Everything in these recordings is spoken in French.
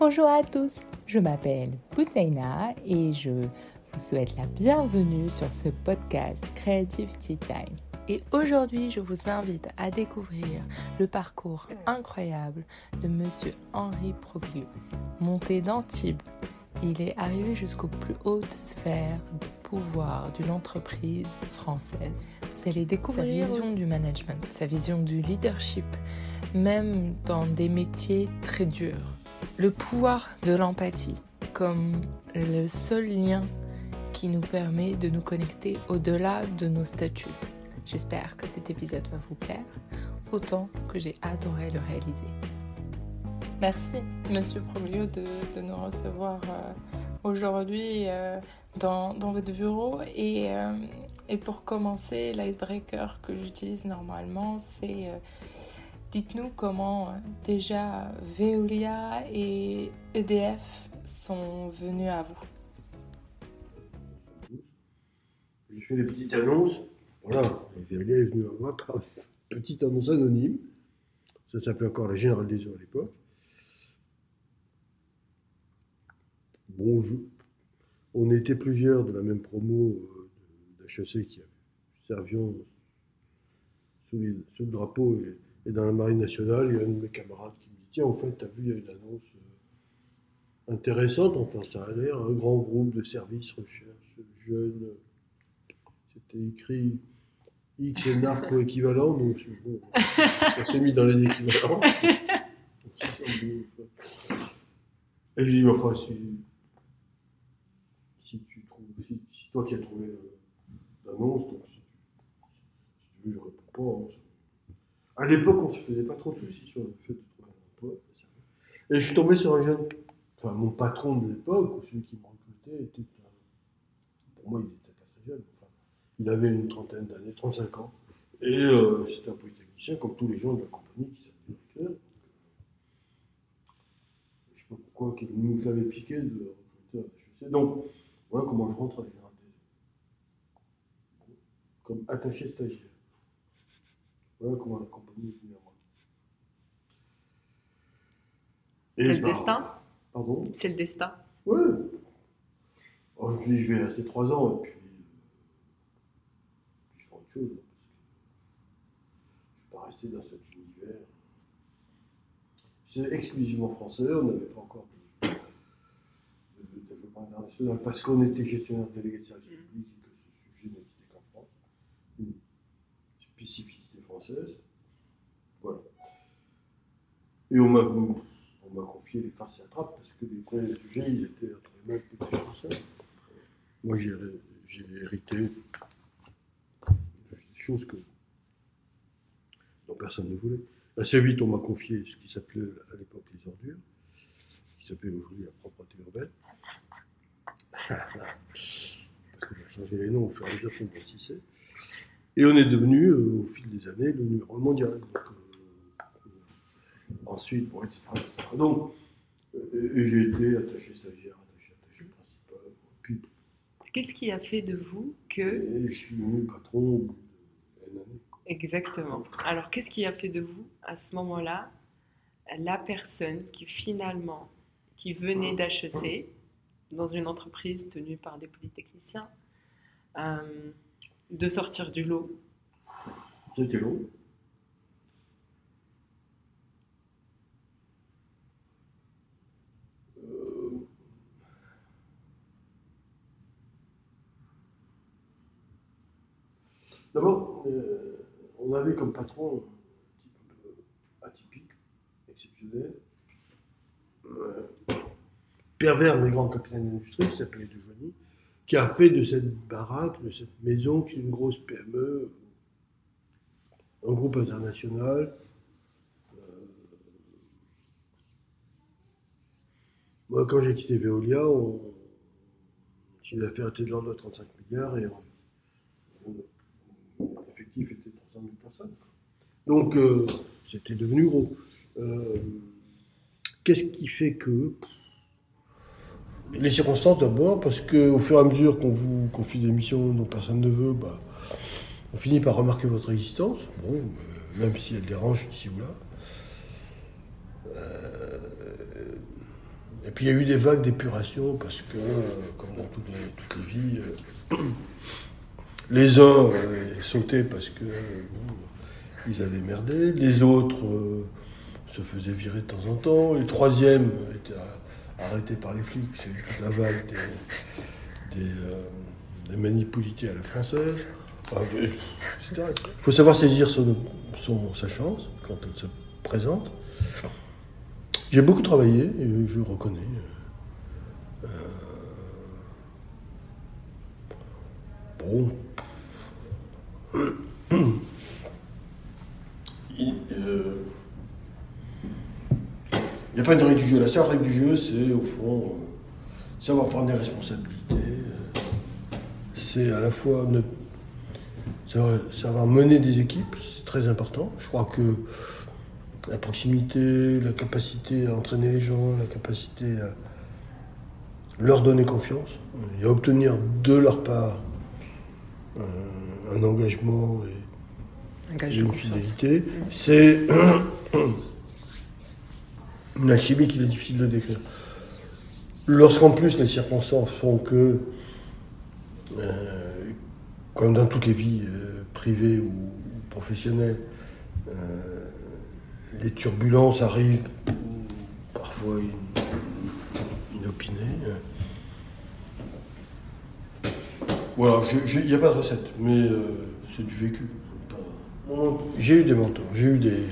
Bonjour à tous, je m'appelle Boutaina et je vous souhaite la bienvenue sur ce podcast Creative Tea Time. Et aujourd'hui, je vous invite à découvrir le parcours incroyable de Monsieur Henri Proglio. Monté d'Antibes, il est arrivé jusqu'aux plus hautes sphères de pouvoir d'une entreprise française. Vous allez découvrir sa vision du management, sa vision du leadership, même dans des métiers très durs. Le pouvoir de l'empathie comme le seul lien qui nous permet de nous connecter au-delà de nos statuts. J'espère que cet épisode va vous plaire autant que j'ai adoré le réaliser. Merci, Monsieur Proglio, de, nous recevoir euh, aujourd'hui euh, dans, dans, votre bureau. Et, euh, et pour commencer, l'icebreaker que j'utilise normalement, c'est dites-nous comment déjà Veolia et EDF sont venus à vous. J'ai fait des petites annonces. Voilà, Veolia est venu à moi par une petite annonce anonyme. Ça s'appelait encore la Générale des Eaux à l'époque. Bon, on était plusieurs de la même promo euh, d'HEC qui servions sous, le drapeau et, dans la marine nationale. Il y a un de mes camarades qui me dit Tiens, en fait, tu as vu, il y a une annonce euh, intéressante. Enfin, ça a l'air, un grand groupe de services, recherche, jeunes. C'était écrit X et narco équivalent, donc on s'est mis dans les équivalents. Et je dis Enfin, si si tu trouves, si, toi qui as trouvé euh, l'annonce, donc si, tu veux, je réponds pas. Hein, à l'époque, on se faisait pas trop de soucis sur le fait de trouver un emploi. Et je suis tombé sur un jeune, enfin mon patron de l'époque, celui qui m'a recruté, était, pour moi, il était pas très jeune. Il avait une trentaine d'années, 35 ans. Et euh, c'était un polytechnicien, comme tous les gens de la compagnie qui s'appelaient directeur. Je ne sais pas pourquoi il nous avait piqué de recruter un HEC. Donc, voilà comment je rentre à la Comme attaché stagiaire. Voilà comment la compagnie est venue à moi. C'est le destin Pardon? C'est le destin Oui. Oh, je me dis, je vais rester trois ans et puis, puis je ferai autre chose. je ne vais pas rester dans cet univers. C'est exclusivement français, on n'avait pas encore international parce qu'on était gestionnaire délégué de service mm. public et que ce sujet n'existait qu'en France. Une spécificité française. Voilà. Et on m'a, on m'a confié les farces et attrapes parce que les vrais sujets, ils étaient entre les mains de français. Moi, j'ai, hérité des choses que, dont personne ne voulait. Assez vite, on m'a confié ce qui s'appelait à l'époque les ordures, qui s'appelle aujourd'hui la propreté urbaine. Parce qu'on a changé les noms au fur et à mesure qu'on grossissait. Et on est devenu, euh, au fil des années, le numéro mondial. Donc, euh, ensuite, bon, etc., Donc, euh, j'ai été attaché stagiaire, attaché, attaché principal. Puis, Qu'est-ce qui a fait de vous que. Je suis devenu patron au bout d'une année. Exactement. Alors, qu'est-ce qui a fait de vous, à ce moment-là, la personne qui finalement, qui venait d'HEC, dans une entreprise tenue par des polytechniciens, euh, de sortir du lot. C'était. Euh, d'abord, euh, on avait comme patron un type atypique, exceptionnel pervers mais grand capitaine d'industrie, qui s'appelait De qui a fait de cette baraque, de cette maison, qui est une grosse PME, un groupe international. Euh, moi, quand j'ai quitté Veolia, on... chiffre d'affaires était de l'ordre de 35 milliards et l'effectif était 300 000 personnes. Donc, euh, c'était devenu gros. Euh, qu'est-ce qui fait que les circonstances d'abord, parce qu'au fur et à mesure qu'on vous confie des missions dont personne ne veut, bah, on finit par remarquer votre existence, bon, euh, même si elle dérange ici ou là. Euh, et puis il y a eu des vagues d'épuration parce que, comme dans toutes les, vies, les uns sautaient parce que ils avaient merdé, les autres se faisaient virer de temps en temps, les troisièmes étaient arrêtés par les flics, c'est toute la vague des, des, manipulités à la française. Il faut savoir saisir son, sa chance quand elle se présente. J'ai beaucoup travaillé, et je reconnais. Euh, bon. Il n'y a pas une règle du jeu. La seule règle du jeu, c'est au fond euh, savoir prendre des responsabilités. Euh, c'est à la fois ne, savoir, savoir mener des équipes, c'est très important. Je crois que la proximité, la capacité à entraîner les gens, la capacité à leur donner confiance et à obtenir de leur part un, un engagement et, une fidélité, c'est une alchimie qu'il est difficile de décrire. Lorsqu'en plus les circonstances font que, euh, comme dans toutes les vies euh, privées ou, professionnelles, euh, les turbulences arrivent, parfois inopinées. Voilà, il n'y a pas de recette, mais c'est du vécu. J'ai eu des mentors, j'ai eu des. Euh,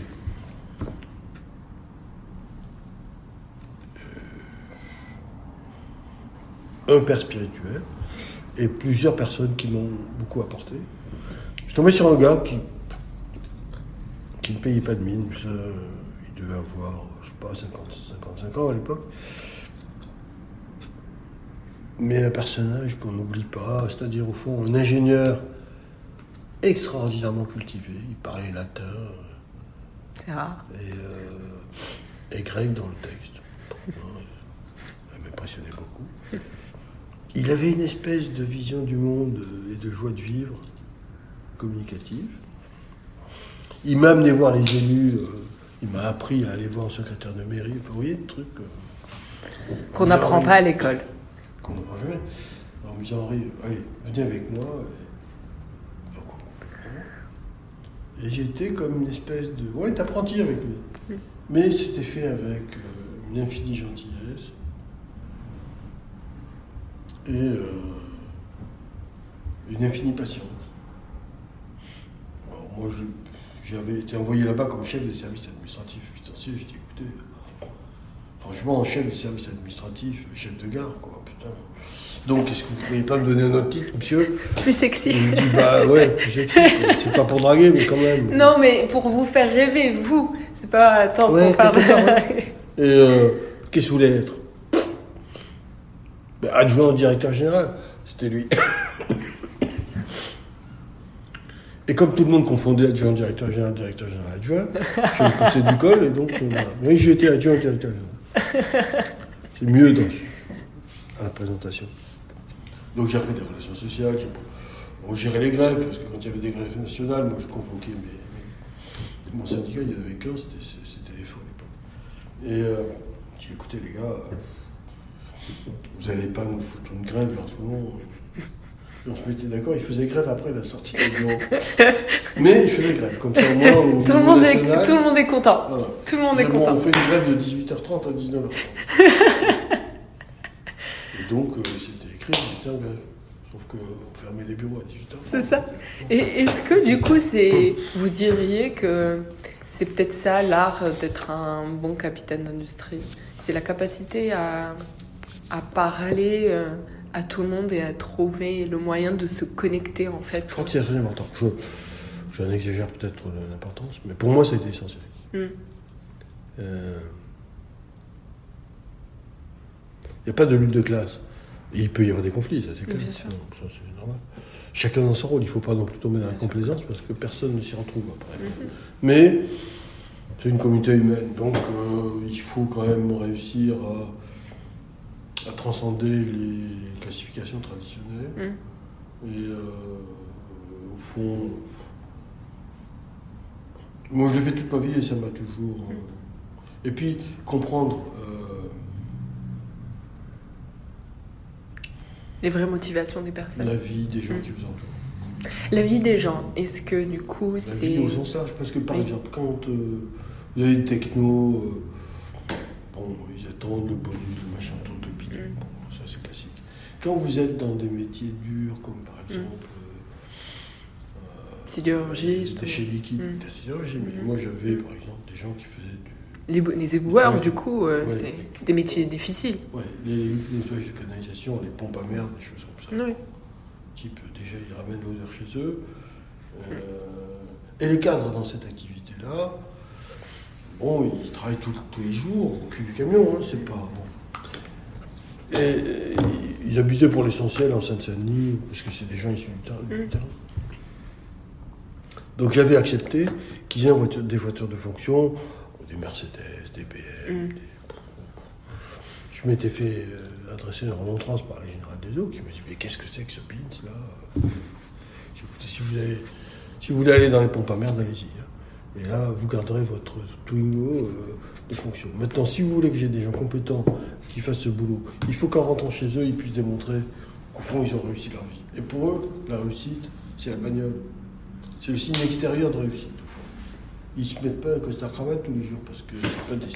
un père spirituel et plusieurs personnes qui m'ont beaucoup apporté. Je suis tombé sur un gars qui qui ne payait pas de mine. il devait avoir, je sais pas, 50, 55 ans à l'époque. Mais un personnage qu'on n'oublie pas, c'est-à-dire au fond un ingénieur extraordinairement cultivé. Il parlait latin. C'est rare. Et, euh, grec dans le texte. ça m'impressionnait beaucoup. Il avait une espèce de vision du monde et de joie de vivre communicative. Il m'a amené voir les élus, euh, il m'a appris à aller voir un secrétaire de mairie. Vous voyez, le truc. Euh, Qu'on n'apprend pas à l'école. Qu'on n'apprend jamais. Alors, me disant, Henri, allez, venez avec moi. Et, j'étais comme une espèce de. Ouais, d'apprenti avec lui. Mm. Mais c'était fait avec euh, une infinie gentillesse. Et une infinie patience. Alors, moi, j'avais été envoyé là-bas comme chef des services administratifs et financiers. J'ai dit, écoutez, franchement, chef des services administratifs, chef de gare, quoi, putain. Donc, est-ce que vous ne pourriez pas me donner un autre titre, monsieur? Plus sexy. Il me dit, bah ouais. C'est pas pour draguer, mais quand même. Non, mais pour vous faire rêver, vous. C'est pas tant pour faire Et euh, qu'est-ce que vous voulez être? Adjoint au directeur général. C'était lui. Et comme tout le monde confondait adjoint, directeur général, directeur général, adjoint, je me poussé du col et donc euh, voilà. J'ai été adjoint, directeur général. C'est mieux dans, à la présentation. Donc j'ai appris des relations sociales, j'ai géré les grèves, parce que quand il y avait des grèves nationales, moi je convoquais mes, mon syndicat, il y en avait qu'un, c'était les faux à l'époque. Et euh, j'ai écouté les gars, vous n'allez pas nous foutre une grève en ce moment on se mettait d'accord, il faisait grève après la sortie du bureau. Mais il faisait grève, comme ça au moins. Au tout, le monde est, tout le monde est content. Tout le monde est content. On fait une grève de 18h30 à 19h30. Et donc, euh, c'était écrit, on était en grève. Sauf qu'on fermait les bureaux à 18h30. C'est ça. Et est-ce que du coup, c'est, vous diriez que c'est peut-être ça l'art d'être un bon capitaine d'industrie? C'est la capacité à, à parler. Euh, à tout le monde et à trouver le moyen de se connecter en fait. Je crois que c'est très important. Je, j'en exagère peut-être l'importance, mais pour moi, ça a été essentiel. Il hmm. n'y euh, a pas de lutte de classe. il peut y avoir des conflits, ça c'est clair. ça c'est normal. Chacun dans son rôle, il ne faut pas non plus tomber dans la complaisance parce que personne ne s'y retrouve après. Mhm. Mais c'est une communauté humaine, donc euh, il faut quand même réussir à à transcender les classifications traditionnelles. Mm. Et euh, au fond, moi je l'ai fait toute ma vie et ça m'a toujours. Euh, et puis comprendre euh, Les vraies motivations des personnes. La vie des gens Mm. qui vous entourent. La vie des gens, est-ce que du coup La c'est. vie au sens large, parce que par Oui. exemple, quand euh, vous avez des technos, euh, bon, ils attendent le bonus, le machin, Quand vous êtes dans des métiers durs, comme par Mm. exemple. Sidérurgiste. Des déchets liquides, Mm. des sidérurgies, mais Mhm. moi j'avais par exemple des gens qui faisaient du. Les, les éboueurs, Ouais. du coup, euh, Ouais. c'est- c'est des métiers difficiles. Ouais, les nettoyages de canalisation, les pompes à merde, des choses comme ça. Oui. type déjà ils ramènent l'odeur chez eux. Euh, et les cadres dans cette activité-là, bon, ils travaillent tout- tous les jours au cul du camion, hein, c'est pas bon. Et, et ils habitaient pour l'essentiel en Seine-Saint-Denis, parce que c'est des gens issus du terrain. du Mm. terrain. Donc j'avais accepté qu'ils aient voiture- des voitures de fonction, des Mercedes, des BM, Mm. des- je m'étais fait euh, adresser une remontrance par le général des eaux qui m'a dit Mais qu'est-ce que c'est que ce pins là? Vous, allez, si vous voulez aller dans les pompes à merde, allez-y. hein. Et là, vous garderez votre Twingo euh, de fonction. Maintenant, si vous voulez que j'ai des gens compétents qui fassent ce boulot, il faut qu'en rentrant chez eux, ils puissent démontrer qu'au fond, ils ont réussi leur vie. Et pour eux, la réussite, c'est la bagnole. C'est le signe extérieur de réussite, au fond. Ils se mettent pas un costard cravate tous les jours parce que c'est pas, des-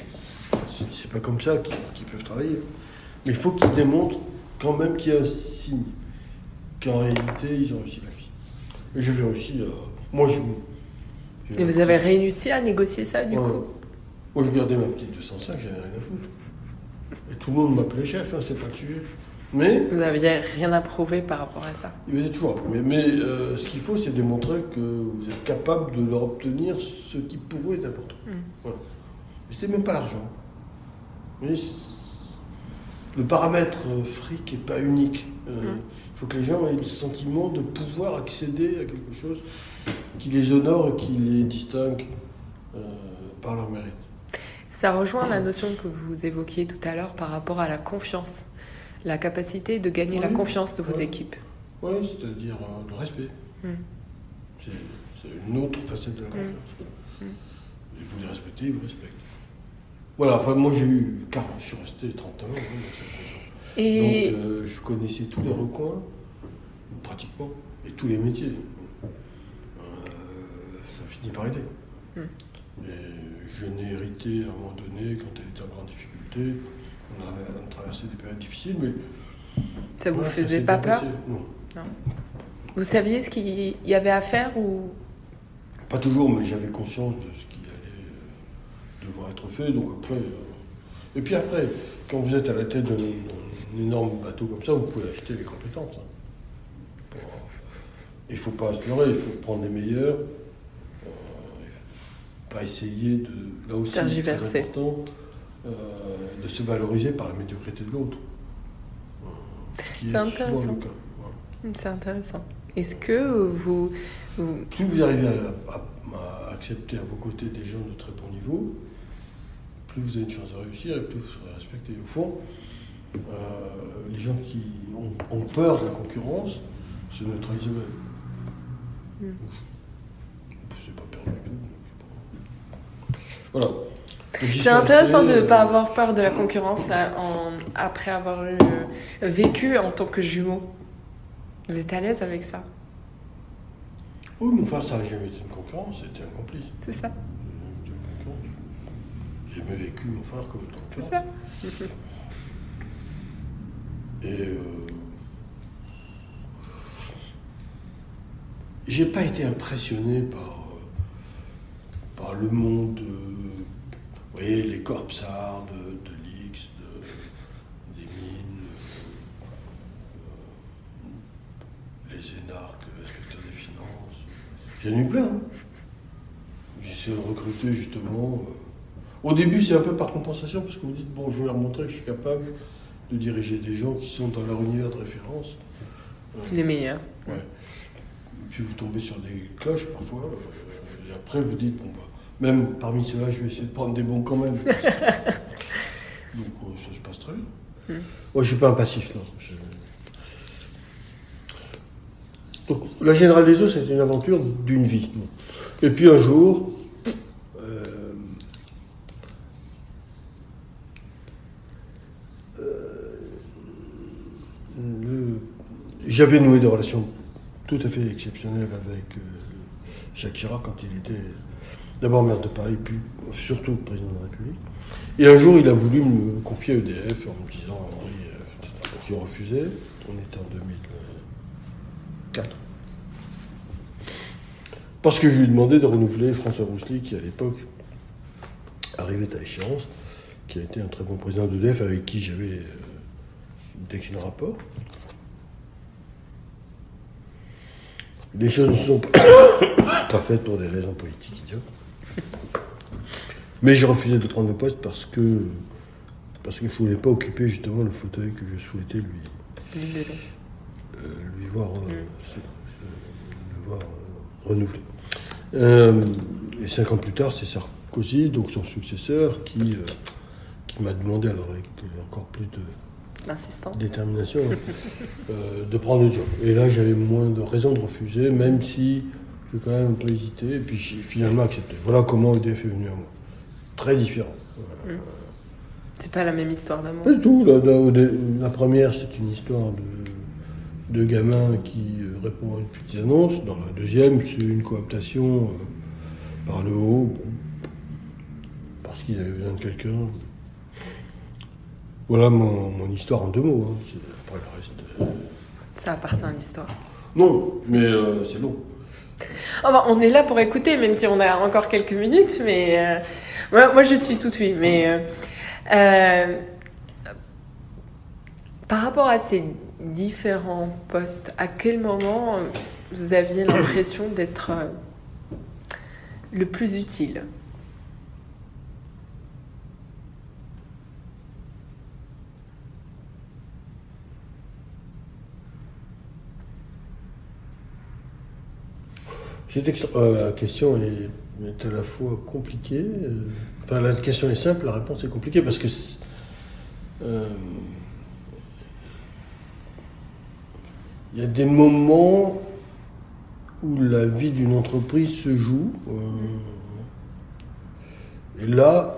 c'est- c'est pas comme ça qu'ils qu'ils peuvent travailler. Mais il faut qu'ils démontrent quand même qu'il y a un signe qu'en réalité ils ont réussi la vie. Et j'avais réussi à. Moi je. Et vous avez réussi à négocier ça, du Ouais. coup Moi je gardais ma petite 205, j'avais rien à foutre. Et tout le monde m'appelait chef, hein, c'est pas le sujet. Mais Vous n'aviez rien à prouver par rapport à ça. il faisait toujours. Mais, mais euh, ce qu'il faut, c'est démontrer que vous êtes capable de leur obtenir ce qui pour vous est important. Mm. Voilà. Mais c'était même pas l'argent. Mais le paramètre euh, fric n'est pas unique. Euh, Mm. Il faut que les gens aient le sentiment de pouvoir accéder à quelque chose qui les honore et qui les distingue par leur mérite. Ça rejoint la notion que vous évoquiez tout à l'heure par rapport à la confiance. La capacité de gagner la confiance de vos Ouais. équipes. Oui, c'est-à-dire euh, le respect. Mm. C'est une autre facette de la Mm. confiance. Mm. Et vous les respectez, ils vous respectent. Voilà, enfin moi j'ai eu, car je suis resté 30 ans hein. Et Donc euh, je connaissais tous les recoins, pratiquement, et tous les métiers. Euh, ça finit par aider. Mm. Et je n'ai hérité à un moment donné, quand elle était en grande difficulté, on a, traversé des périodes difficiles, mais... ça vous voilà, faisait pas peur. Non. Vous saviez ce qu'il y avait à faire ou? Pas toujours, mais j'avais conscience de ce qui allait euh, devoir être fait. Donc après, euh, et puis après, quand vous êtes à la tête d'un énorme bateau comme ça, vous pouvez acheter les compétences. hein. Pour, euh, Il ne faut pas se leurrer, il faut prendre les meilleurs. Pas essayer de, là aussi, c'est très important, euh, de se valoriser par la médiocrité de l'autre. C'est intéressant. Voilà. C'est intéressant. Est-ce que vous, vous- Plus vous arrivez à, à- à accepter à vos côtés des gens de très bon niveau, plus vous avez une chance de réussir et plus vous serez respecté. Au fond, euh, les gens qui ont, ont peur de la concurrence se neutralisent eux-mêmes. Mm. C'est pas peur du tout. Voilà. C'est intéressant de ne euh, pas avoir peur de la concurrence euh, en- après avoir eu, euh, vécu en tant que jumeau. Vous êtes à l'aise avec ça? Oui, mon frère, ça n'a jamais été une concurrence, c'était un complice. C'est ça concurrence. J'ai jamais vécu mon frère comme une C'est concurrence. ça Et euh, j'ai pas été impressionné par, euh, par le monde, euh, vous voyez, les corpsards de, de l'X, de- des mines, euh, les énarques, inspecteurs des finances. J'en ai eu plein. hein. J'essaie de recruter justement. euh, Au début, c'est un peu par compensation, parce que vous dites, bon, je vais leur montrer que je suis capable de diriger des gens qui sont dans leur univers de référence. Euh, Les meilleurs. Ouais. Et puis vous tombez sur des cloches parfois, et après vous dites, bon, bah, même parmi ceux-là, je vais essayer de prendre des bons quand même. Donc euh, ça se passe très bien. Mm. Moi, je ne suis pas un passif, non. Je- Donc, la Générale des Eaux, c'est une aventure d'une vie. Et puis un jour, euh, euh, le j'avais noué des relations tout à fait exceptionnelles avec euh, Jacques Chirac quand il était d'abord maire de Paris, puis surtout président de la République. Et un jour, il a voulu me confier EDF en me disant Henri, euh, j'ai refusé. On était en 2004. Parce que je lui ai demandé de renouveler François Roussely, qui à l'époque arrivait à échéance, qui a été un très bon président d'EDF avec qui j'avais euh, d'excellents rapports. Les choses ne sont pas faites pour des raisons politiques idiotes. Mais j'ai refusé de prendre le poste parce que parce que je ne voulais pas occuper justement le fauteuil que je souhaitais lui, euh, lui voir, euh, le voir euh, renouveler. Euh, et cinq ans plus tard, c'est Sarkozy, donc son successeur, qui, euh, qui m'a demandé alors avec encore plus de détermination euh, de prendre le job. Et là, j'avais moins de raisons de refuser, même si j'ai quand même un peu hésité, et puis j'ai finalement accepté. Voilà comment EDF est venu à moi. Très différent. C'est pas la même histoire d'amour. Du tout. La, la- la première, c'est une histoire de, de gamin qui euh, répond à une petite annonce. Dans la deuxième, c'est une cooptation euh, par le haut, parce qu'ils avaient besoin de quelqu'un. Voilà mon, mon histoire en deux mots. hein. Après le reste. euh, Ça appartient à l'histoire. Non, mais euh, c'est long. Oh, bah, on est là pour écouter, même si on a encore quelques minutes, mais euh, moi, je suis tout oui. Mais euh, euh, par rapport à ces différents postes, à quel moment vous aviez l'impression d'être le plus utile? Extra- euh, question est, à la fois compliquée. euh, enfin, la question est simple, la réponse est compliquée parce que euh, il y a des moments où la vie d'une entreprise se joue. et là,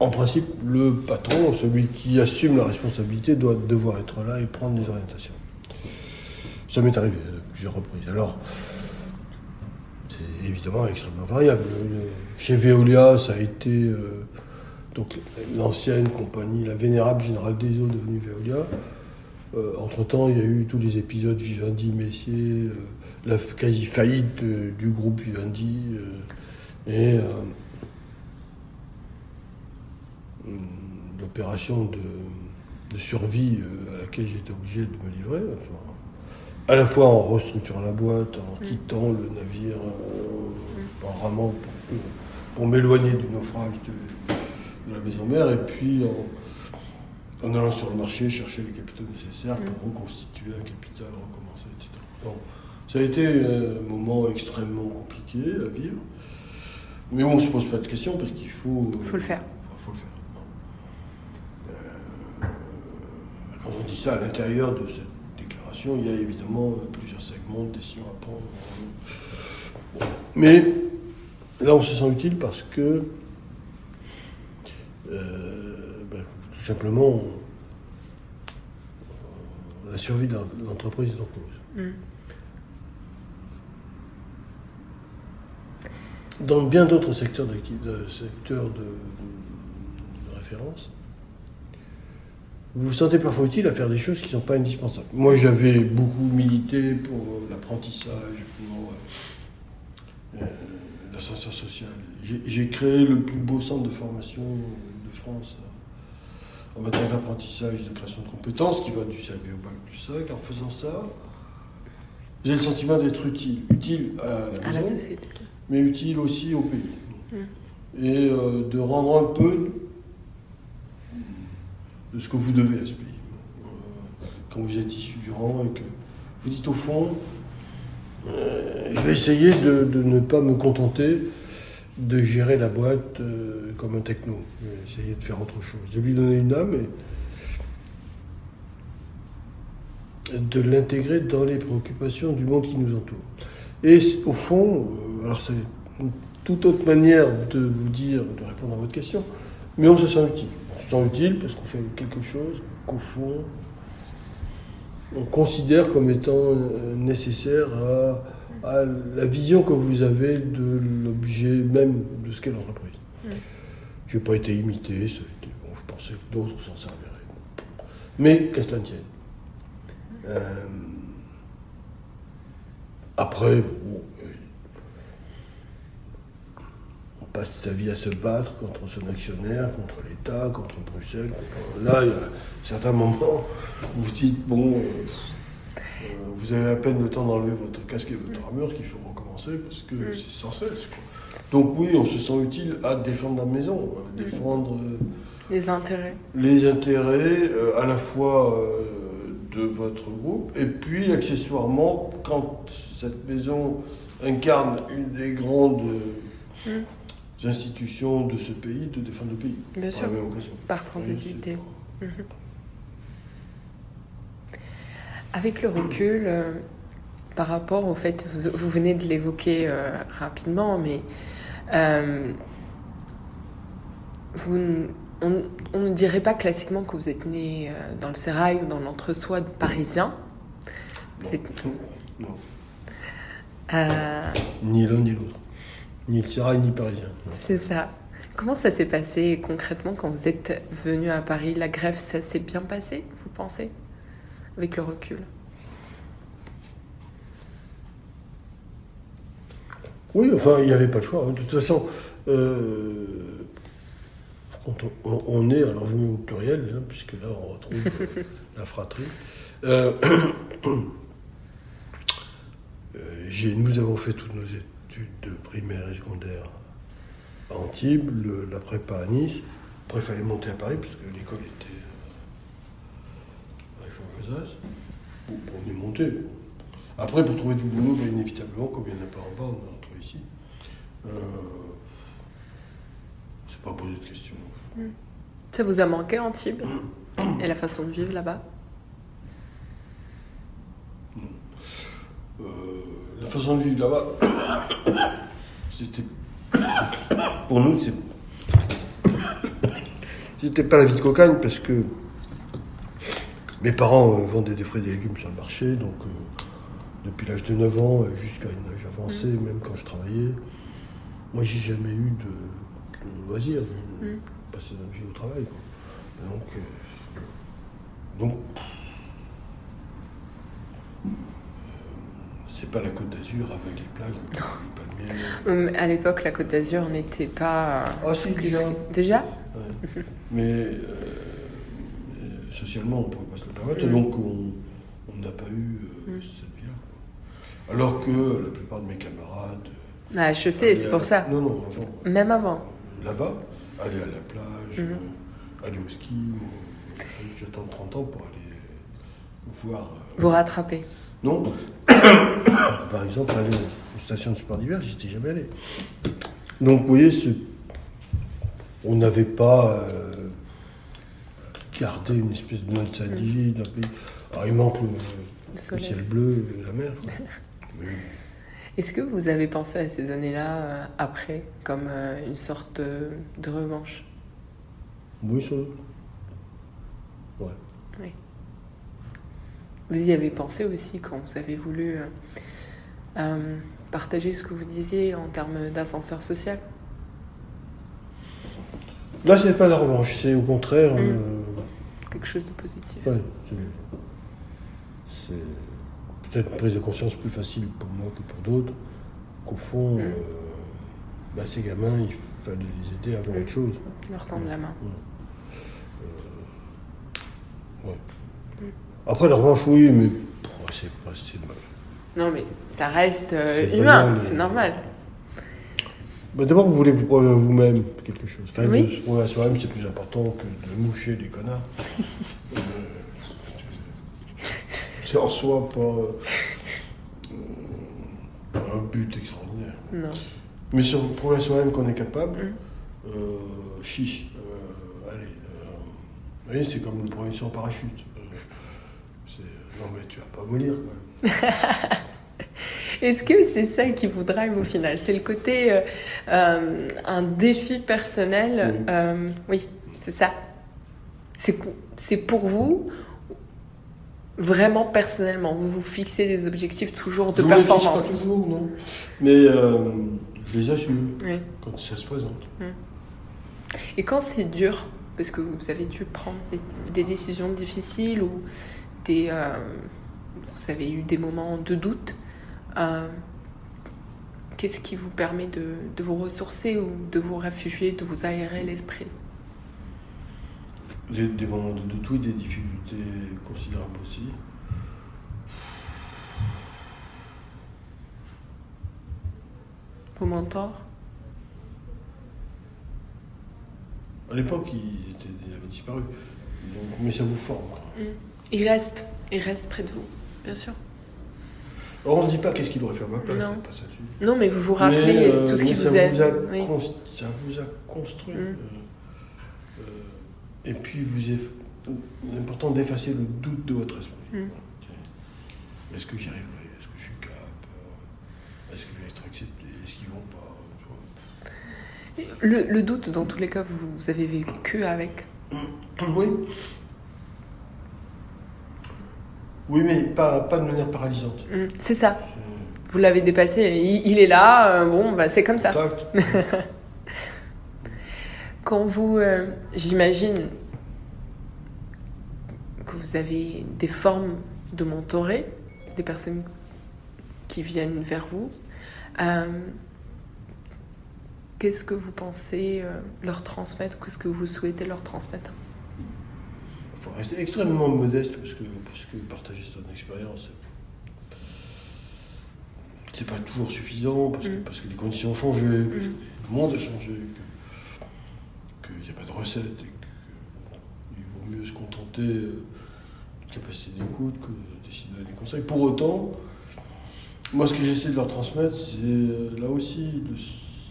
en principe, le patron, celui qui assume la responsabilité, doit devoir être là et prendre des orientations. Ça m'est arrivé plusieurs. Alors, c'est évidemment extrêmement variable. Le- Chez Veolia, ça a été euh, donc l'ancienne compagnie, la vénérable Générale des Eaux devenue Veolia. Euh, Entre-temps, il y a eu tous les épisodes Vivendi, Messier, euh, la f- quasi faillite euh, du groupe Vivendi. et l'opération de, de survie à laquelle j'étais obligé de me livrer. Enfin, à la fois en restructurant la boîte, en quittant le navire, euh, en ramant pour, pour m'éloigner du naufrage de, de la maison mère, et puis en, en allant sur le marché chercher les capitaux nécessaires pour reconstituer un capital, recommencer, etc. Bon, ça a été euh, un moment extrêmement compliqué à vivre, mais on ne se pose pas de questions parce qu'il faut, Il faut le faire. il faut le faire. Euh, quand on dit ça à l'intérieur de cette il y a évidemment euh, plusieurs segments de décisions à prendre. Mais là, on se sent utile parce que euh, ben, tout simplement, on- la survie de l'entreprise est en cause. Dans bien d'autres secteurs, d'acti- de, secteurs de, de référence, vous vous sentez parfois utile à faire des choses qui ne sont pas indispensables. Moi, j'avais beaucoup milité pour l'apprentissage, pour euh, euh, l'ascenseur social. J'ai- J'ai créé le plus beau centre de formation de France euh, en matière d'apprentissage, de création de compétences, qui va du CAP au bac plus 5. En faisant ça, vous avez le sentiment d'être utile. Utile à la, À la société. mais utile aussi au pays. Mm. Et euh, de rendre un peu de ce que vous devez à ce pays. Euh, quand vous êtes issu du rang et que vous dites au fond, euh, je vais essayer de, ne pas me contenter de gérer la boîte euh, comme un techno. Je vais essayer de faire autre chose. De lui donner une âme et de l'intégrer dans les préoccupations du monde qui nous entoure. Et au fond, alors c'est une toute autre manière de vous dire, de répondre à votre question, mais on se sent utile. Sent utile parce qu'on fait quelque chose qu'au fond, on considère comme étant euh, nécessaire à, à la vision que vous avez de l'objet même de ce qu'est l'entreprise. Je n'ai pas été imité, ça a été- bon, je pensais que d'autres s'en serviraient. Mais qu'à cela ne tienne. Euh, après, bon, euh, on passe sa vie à se battre contre son actionnaire, contre l'État, contre Bruxelles. contre- Là, il y a certains moments où vous dites, bon, euh, euh, vous avez à peine le temps d'enlever votre casque et votre armure qu'il faut recommencer parce que Mm. c'est sans cesse. quoi. Donc oui, on se sent utile à défendre la maison, à défendre euh, Les intérêts. les intérêts euh, à la fois de votre groupe et puis accessoirement quand cette maison incarne une des grandes Mm. Institutions de ce pays, de défendre le pays. Bien Par sûr. la même occasion. Par transitivité. Oui, Avec le recul, euh, par rapport au fait, vous, vous venez de l'évoquer euh, rapidement, mais euh, vous, on, on ne dirait pas classiquement que vous êtes né dans le sérail ou dans l'entre-soi parisien. Vous êtes, Non. Ni l'un ni l'autre. Ni le Sérail ni Parisien. C'est ça. Comment ça s'est passé concrètement quand vous êtes venu à Paris? La grève, ça s'est bien passé, vous pensez? Avec le recul Oui, enfin, il n'y avait pas le choix. hein. De toute façon, euh, quand on, est, alors je mets au pluriel, hein, puisque là on retrouve euh, la fratrie. Euh, euh, nous avons fait toutes nos études de primaire et secondaire à Antibes, la prépa à Nice. Après, il fallait monter à Paris, parce que l'école était euh, à Jean Josas. On est monté. Après, pour trouver du boulot, ben, inévitablement, comme il n'y en a pas en bas, on en trouve ici. C'est pas posé de questions. Ça vous a manqué Antibes Et la façon de vivre là-bas Euh, la façon de vivre là-bas, c'était. Pour nous, c'est. C'était pas la vie de cocagne parce que mes parents euh, vendaient des fruits et des légumes sur le marché, donc euh, depuis l'âge de 9 ans euh, jusqu'à un âge avancé, même quand je travaillais, moi j'ai jamais eu de, de loisirs, de Mm. passer notre vie au travail. quoi. Donc, euh, donc c'est pas la Côte d'Azur avec les plages, les palmiers. Hum, À l'époque, la Côte d'Azur n'était pas. euh, Ah, si, déjà. Déjà Ouais. Mais euh, mais socialement, on ne pouvait pas se le permettre, Mm. donc on n'a pas eu euh, Mm. cette vie-là. Alors que la plupart de mes camarades. Ah, je sais, c'est pour ça. Non, non, avant. Même avant. Là-bas, aller à la plage, euh, aller au ski. euh, J'attends 30 ans pour aller voir. euh, Vous rattrapez. Non. Par exemple, aller aux stations de sport d'hiver, j'y étais jamais allé. Donc, vous voyez, on n'avait pas euh, gardé une espèce de mode de vie d'un pays. Alors, il manque le, Le le soleil. ciel bleu, la mer. quoi. Mais Est-ce que vous avez pensé à ces années-là euh, après, comme euh, une sorte euh, de revanche? Oui, sans doute. Ouais. Vous y avez pensé aussi quand vous avez voulu euh, euh, partager ce que vous disiez en termes d'ascenseur social? Là, c'est pas la revanche, c'est au contraire. Mm. euh, Quelque chose de positif. ouais, c'est- peut-être une prise de conscience plus facile pour moi que pour d'autres. Qu'au fond, Mm. euh, bah, ces gamins, il fallait les aider à voir Mm. autre chose. Leur tendre la main. Ouais. Après, la revanche, oui, mais oh, c'est pas. c'est- Non, mais ça reste euh, humain, c'est et- normal. Bah, D'abord, vous voulez vous prouver à vous-même quelque chose. Enfin, Oui. de se prouver à soi-même, c'est plus important que de moucher des connards. Euh, c'est en soi pas euh, un but extraordinaire. Non. Mais sur vous prouver à soi-même qu'on est capable, Mm. euh, chiche. euh, allez. euh, vous voyez, c'est comme le premier en parachute. Non, mais tu vas pas mourir, quand même. Est-ce que c'est ça qui vous drive au final? C'est le côté euh, euh, un défi personnel Oui. euh, Oui, c'est ça. C'est pour vous Vraiment personnellement, vous vous fixez des objectifs toujours de Je me les fixe performance? Pas toujours, non. Mais je les assume Oui. quand ça se présente. Et quand c'est dur, parce que vous avez dû prendre des décisions difficiles ou des, euh, vous avez eu des moments de doute, euh, qu'est-ce qui vous permet de, de vous ressourcer ou de vous réfugier, de vous aérer l'esprit? Des, des moments de doute, oui, des difficultés considérables aussi. Vos mentors? À l'époque, ils, étaient, ils avaient disparu. Donc, mais ça vous forme. quoi. Ils restent, ils restent près de vous, bien sûr. Alors, on ne dit pas qu'est-ce qu'il aurait fait à ma place, Non. pas ça. Non, mais vous vous rappelez Mais, euh, tout ce qui vous. Vous a oui. Ça vous a construit. Mm. euh, euh, et puis, vous il est important d'effacer le doute de votre esprit. Mm. Est-ce que j'y arriverai? Est-ce que je suis capable? Est-ce que je vais être accepté? Est-ce qu'ils vont pas? Le, le doute, dans tous les cas, vous, vous avez vécu avec. Oui. Oui, mais pas, pas de manière paralysante. Mm, C'est ça. Vous l'avez dépassé. Il, il est là. euh, bon, bah, c'est comme ça. Quand vous, euh, j'imagine que vous avez des formes de mentorer, des personnes qui viennent vers vous. Euh, Qu'est-ce que vous pensez leur transmettre Qu'est-ce que vous souhaitez leur transmettre? Rester extrêmement modeste parce que, parce que partager son expérience, c'est pas toujours suffisant parce que, Mm. parce que les conditions ont changé, parce Mm. que le monde a changé, qu'il n'y a pas de recette et qu'il vaut mieux se contenter de capacité d'écoute que de décider de donner des conseils. Pour autant, moi ce que j'essaie de leur transmettre, c'est euh, là aussi le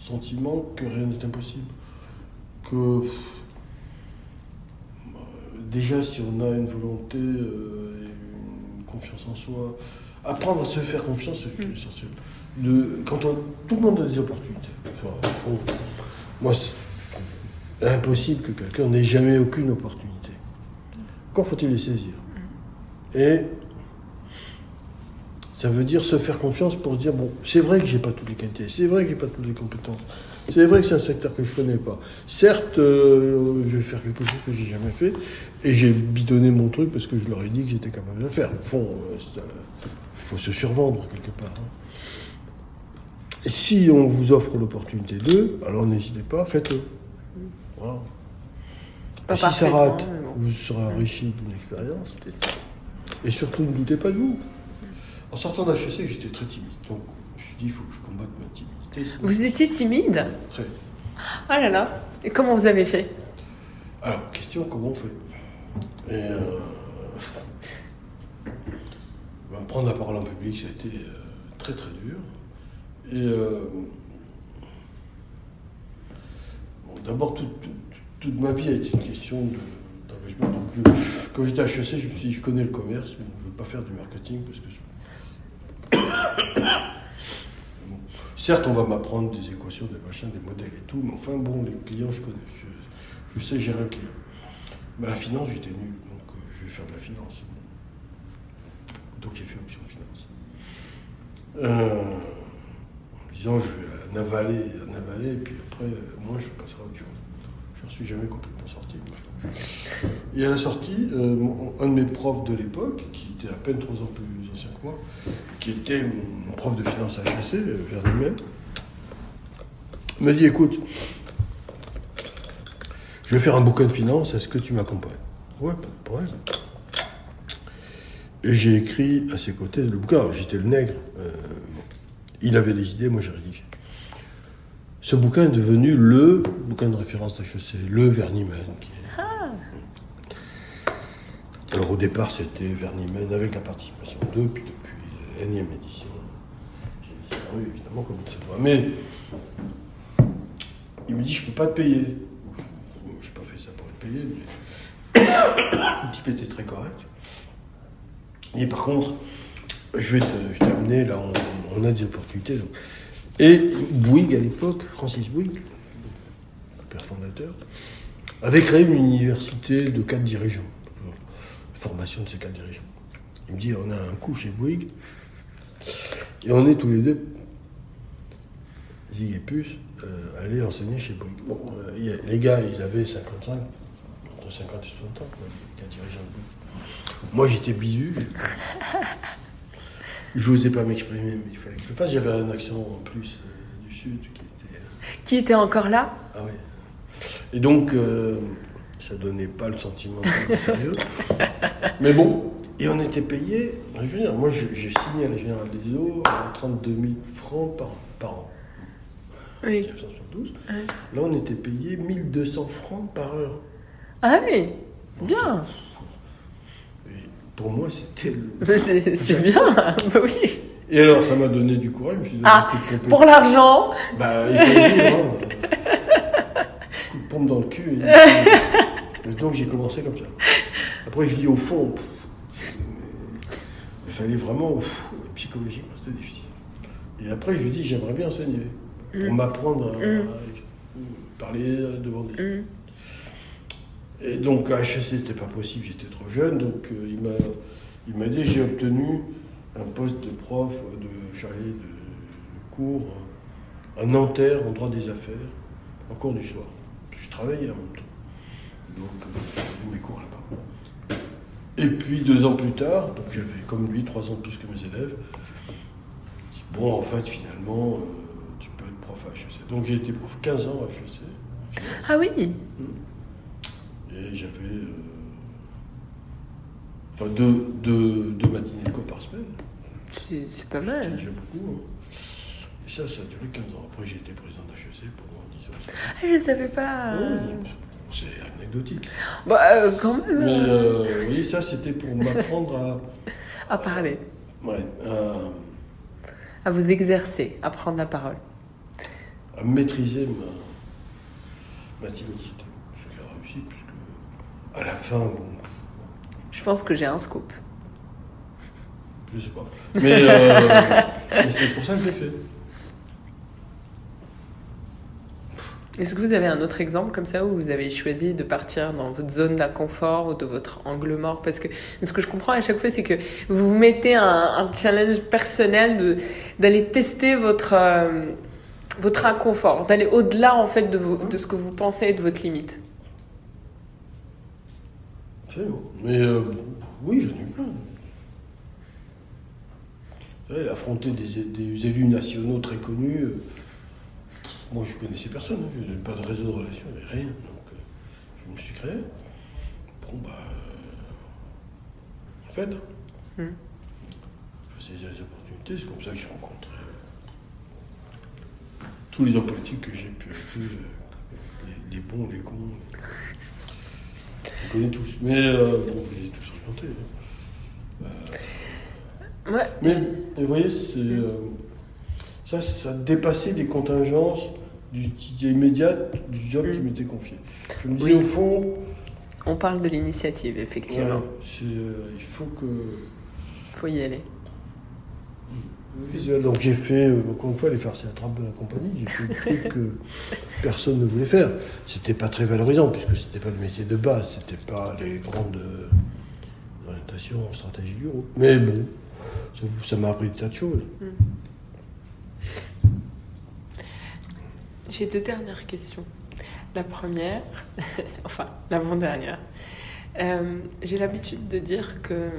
sentiment que rien n'est impossible. Que déjà si on a une volonté euh, et une confiance en soi, apprendre à se faire confiance, c'est Mm. essentiel. Le- quand on, tout le monde a des opportunités. Enfin, moi, c'est impossible que quelqu'un n'ait jamais aucune opportunité. Encore faut-il les saisir. Et ça veut dire se faire confiance pour dire bon, c'est vrai que j'ai pas toutes les qualités, c'est vrai que j'ai pas toutes les compétences, c'est vrai que c'est un secteur que je connais pas. Certes, euh, je vais faire quelque chose que j'ai jamais fait, et j'ai bidonné mon truc parce que je leur ai dit que j'étais capable de le faire. Au fond, il faut se survendre quelque part. hein. Et si on vous offre l'opportunité d'eux, alors n'hésitez pas, faites-le. Voilà. Et si ça rate, bon. vous serez enrichi d'une expérience. Et surtout, ne doutez pas de vous. En sortant d'HEC, j'étais très timide. Donc, je me suis dit, il faut que je combatte ma timidité. Vous étiez timide Très. Ah là là Et comment vous avez fait Alors, question, comment on fait Et euh, ben, prendre la parole en public, ça a été euh, très très dur. Et euh, bon, d'abord, toute, toute- toute ma vie a été une question de- d'engagement. Donc, je- quand j'étais à HEC, je me suis dit, je connais le commerce, mais je ne veux pas faire du marketing parce que. Certes, on va m'apprendre des équations, des machins, des modèles et tout, mais enfin, bon, les clients, je connais. Je, sais gérer un client. Mais la finance, j'étais nul, donc euh, je vais faire de la finance. Donc j'ai fait option finance. Euh, en disant, je vais en avaler, en avaler, et puis après, moi, je passerai à autre chose. Je ne suis jamais complètement sorti. Et à la sortie, euh, un de mes profs de l'époque, qui à peine trois ans plus ancien que moi, qui était mon prof de finance à HEC, vers lui-même, me dit, écoute, je vais faire un bouquin de finance, est-ce que tu m'accompagnes? Ouais, pas de problème. Et j'ai écrit à ses côtés le bouquin. J'étais le nègre. euh. Il avait des idées, moi j'ai rédigé. Ce bouquin est devenu le bouquin de référence d'HEC, le Vernimen. Qui est... Alors au départ c'était Vernimen avec la participation d'eux, puis depuis l'énième édition, j'ai disparu évidemment comme il se doit. Mais il me dit je peux pas te payer. Je n'ai pas fait ça pour être payé, mais le type était très correct. Et par contre, je vais t'amener là, on, on a des opportunités. Et Bouygues à l'époque, Francis Bouygues, le père fondateur, avait créé une université de quatre dirigeants, formation de ces quatre dirigeants. Il me dit on a un coup chez Bouygues. Et on est tous les deux, Zig et Puce, euh, aller enseigner chez Bouygues. Bon, euh, les gars, ils avaient 55, entre 50 et 60 ans, les gars dirigeants de Bouygues. Moi, j'étais bisu. Je n'osais pas m'exprimer, mais il fallait que je le fasse. J'avais un accent en plus euh, du Sud qui était. Qui était encore là? Ah oui. Et donc, euh, ça donnait pas le sentiment de sérieux. Mais bon, et on était payé. Je veux dire, moi, j'ai signé à la Générale des Eaux à 32 000 francs par, par an. Oui. 1972. Ouais. Là, on était payé 1200 francs par heure. Ah oui, c'est bien. Et pour moi, c'était le. C'est bien, bah oui. Et alors, ça m'a donné du courage. Je me suis donné Ah. Pour l'argent, Bah, il faut le dire, hein. Coup de pompe dans le cul. Et, et donc, j'ai commencé comme ça. Après, je dis au fond, pff, il fallait vraiment, psychologiquement, c'était difficile. Et après, je lui dis, j'aimerais bien enseigner. Pour Mm. m'apprendre à, Mm. à parler devant des. Hum, Et donc, à HEC, c'était pas possible, j'étais trop jeune. Donc, euh, il m'a il m'a dit, j'ai obtenu un poste de prof, de chargé de, de cours euh, à Nanterre, en droit des affaires, en cours du soir. Je travaillais en même temps. Donc, euh, je faisais mes cours là-bas. Et puis, deux ans plus tard, donc j'avais comme lui trois ans de plus que mes élèves, j'ai dit, bon, en fait, finalement, euh, tu peux être prof à HEC. Donc, j'ai été prof 15 ans à HEC. Ah oui, Et j'avais. euh, enfin, deux, deux, deux matinées de cours par semaine. c'est pas C'est mal. déjà beaucoup. hein. Et ça, ça a duré 15 ans. Après, j'ai été président d'HEC pendant 10 ans. Ah, je savais pas. C'est anecdotique. Bah, euh, quand même. Mais euh, euh, oui, ça, c'était pour m'apprendre à, À parler, ouais, à, vous exercer, à prendre la parole. à maîtriser ma, ma timidité. Ce qui a réussi, puisque à la fin, bon, Je pense que j'ai un scoop. je sais pas. Mais, mais c'est pour ça que je l'ai fait. Est-ce que vous avez un autre exemple comme ça où vous avez choisi de partir dans votre zone d'inconfort ou de votre angle mort? Parce que ce que je comprends à chaque fois, c'est que vous vous mettez un, challenge personnel d'aller tester votre, euh, votre inconfort, d'aller au-delà en fait de, de ce que vous pensez et de votre limite. Mais euh, oui, j'en ai plein. Savez, affronter des, des élus nationaux très connus, euh, moi je connaissais personne, hein, je n'avais pas de réseau de relations, rien. Donc euh, je me suis créé. Bon, bah. euh, en fait, Hmm. je faisais des opportunités, c'est comme ça que j'ai rencontré euh, tous les hommes politiques que j'ai pu. euh, les, les bons, les cons. les- je les connais tous. Mais bon, je les ai tous orientés. hein. Ouais, Mais, mais vous voyez, c'est, euh, ça, ça dépassait les contingences du, immédiates du job qui Mm. m'était confié. Je me dis Oui. au fond, on parle de l'initiative, effectivement. ouais, euh, il faut que. faut y aller. Visuel. Donc j'ai fait, euh, encore une fois, les farces et attrapes de la compagnie, j'ai fait des trucs que personne ne voulait faire. C'était pas très valorisant, puisque c'était pas le métier de base, c'était pas les grandes euh, orientations stratégiques du groupe. Mais bon, ça- ça m'a appris des tas de choses. J'ai deux dernières questions. La première, enfin l'avant-dernière. Euh, J'ai l'habitude de dire que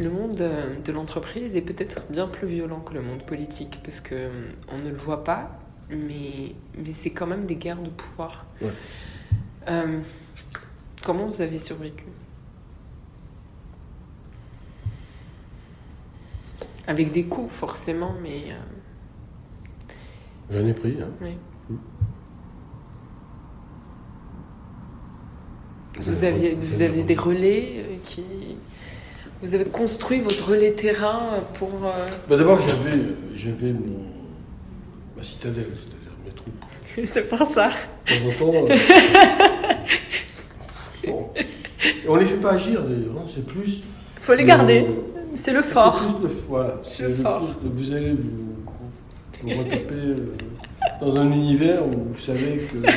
le monde euh, de l'entreprise est peut-être bien plus violent que le monde politique parce que euh, on ne le voit pas, mais, mais c'est quand même des guerres de pouvoir. Ouais. Euh, comment vous avez survécu? Avec des coups forcément, mais euh, J'en ai pris. Hein. oui. Vous aviez, vous aviez des relais euh, qui. Vous avez construit votre relais terrain pour. euh, Bah, D'abord, j'avais, j'avais mon, ma citadelle, c'est-à-dire mes troupes. C'est pour ça. De temps en temps. euh, bon. On les fait pas agir d'ailleurs, hein, c'est plus. faut les le- garder. C'est le fort. plus le- voilà, c'est Le fort. plus vous allez vous, vous retaper euh, dans un univers où vous savez que euh,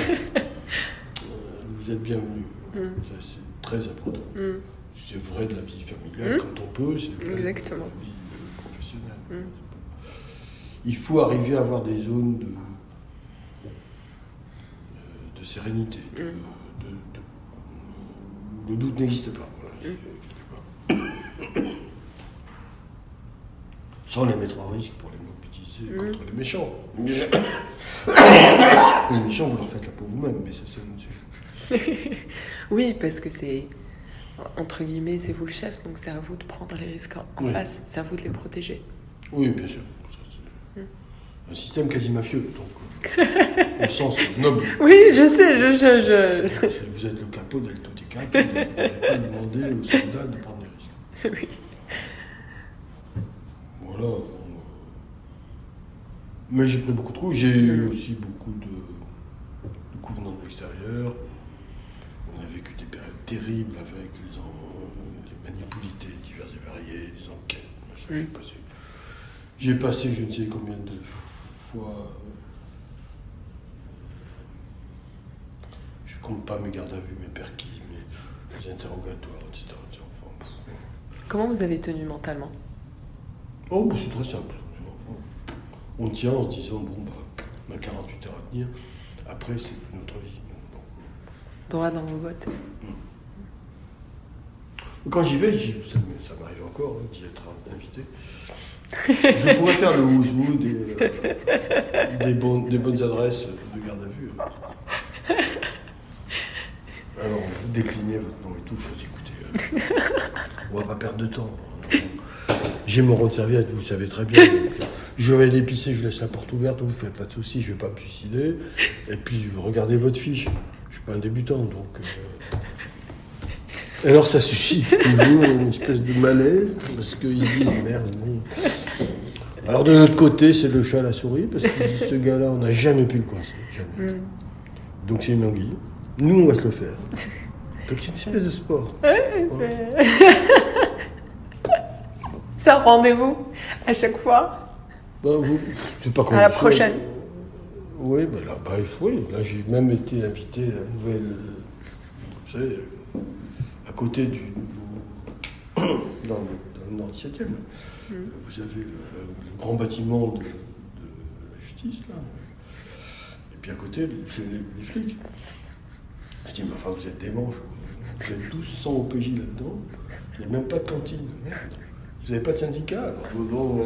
vous êtes bienvenu. Mm. C'est très important. Mm. c'est vrai de la vie familiale Mm. quand on peut, c'est vrai Exactement. de la vie euh, professionnelle. Mm. Il faut arriver à avoir des zones de, de sérénité, de, le doute n'existe pas. voilà. Sans les mettre en risque pour les contre les méchants. Les méchants, vous leur faites la peau vous-même, mais ça c'est sujet. Oui, parce que c'est, entre guillemets, c'est vous le chef, donc c'est à vous de prendre les risques en Oui. face, c'est à vous de les protéger. Oui, bien sûr. Ça, c'est Mm. Un système quasi mafieux, donc euh, au sens noble. Oui, je sais, je, je, je... Vous êtes le capot del tout cap, vous n'avez pas demandé aux soldats de prendre des risques. oui. Voilà. Mais j'ai pris beaucoup de coups. J'ai eu Mm. aussi beaucoup de, de de l'extérieur. On a vécu des périodes terribles avec les, en- les manipulités diverses et variées, les enquêtes. machin. J'ai Mm. passé, j'ai passé je ne sais combien de fois. Je compte pas mes gardes à vue, mes perquis, mes interrogatoires, etc. Comment vous avez tenu mentalement? Oh, bah, c'est très simple. On tient en se disant, bon, bah, on a 48 heures à tenir. Après, c'est notre vie. Bon. Droit dans vos bottes. Quand j'y vais, ça m'arrive encore hein, d'y être invité. Je pourrais faire le who's des, euh, des, bonnes- des bonnes adresses de garde à vue. Alors, vous déclinez votre nom et tout, je dis, écoutez, euh, on va pas perdre de temps. J'ai mon rond de serviette, vous le savez très bien. donc, euh, je vais aller pisser, je laisse la porte ouverte, vous faites pas de soucis, je vais pas me suicider. Et puis, regardez votre fiche. Je suis pas un débutant, donc. euh, alors ça suscite toujours une espèce de malaise, parce qu'ils disent merde, bon. Alors de l'autre côté, c'est le chat à la souris, parce disent ce gars-là, on n'a jamais pu le coincer. Jamais. Mm. Donc c'est une anguille. Nous, on va se le faire. Donc c'est une espèce de sport. C'est un rendez-vous à chaque fois. Bah, vous, c'est pas À la prochaine. Oui, bah là, bah, oui, là j'ai même été invité à la nouvelle. Vous savez, à côté du nouveau. dans, le, dans le nord 17e, là, Mm. vous avez le, grand bâtiment de, de la justice, là. Et puis à côté, c'est les, les flics. Je dis, mais enfin, vous êtes des manches. Vous êtes 1200 OPJ là-dedans. Il n'y a même pas de cantine. Merde. Vous n'avez pas de syndicat alors.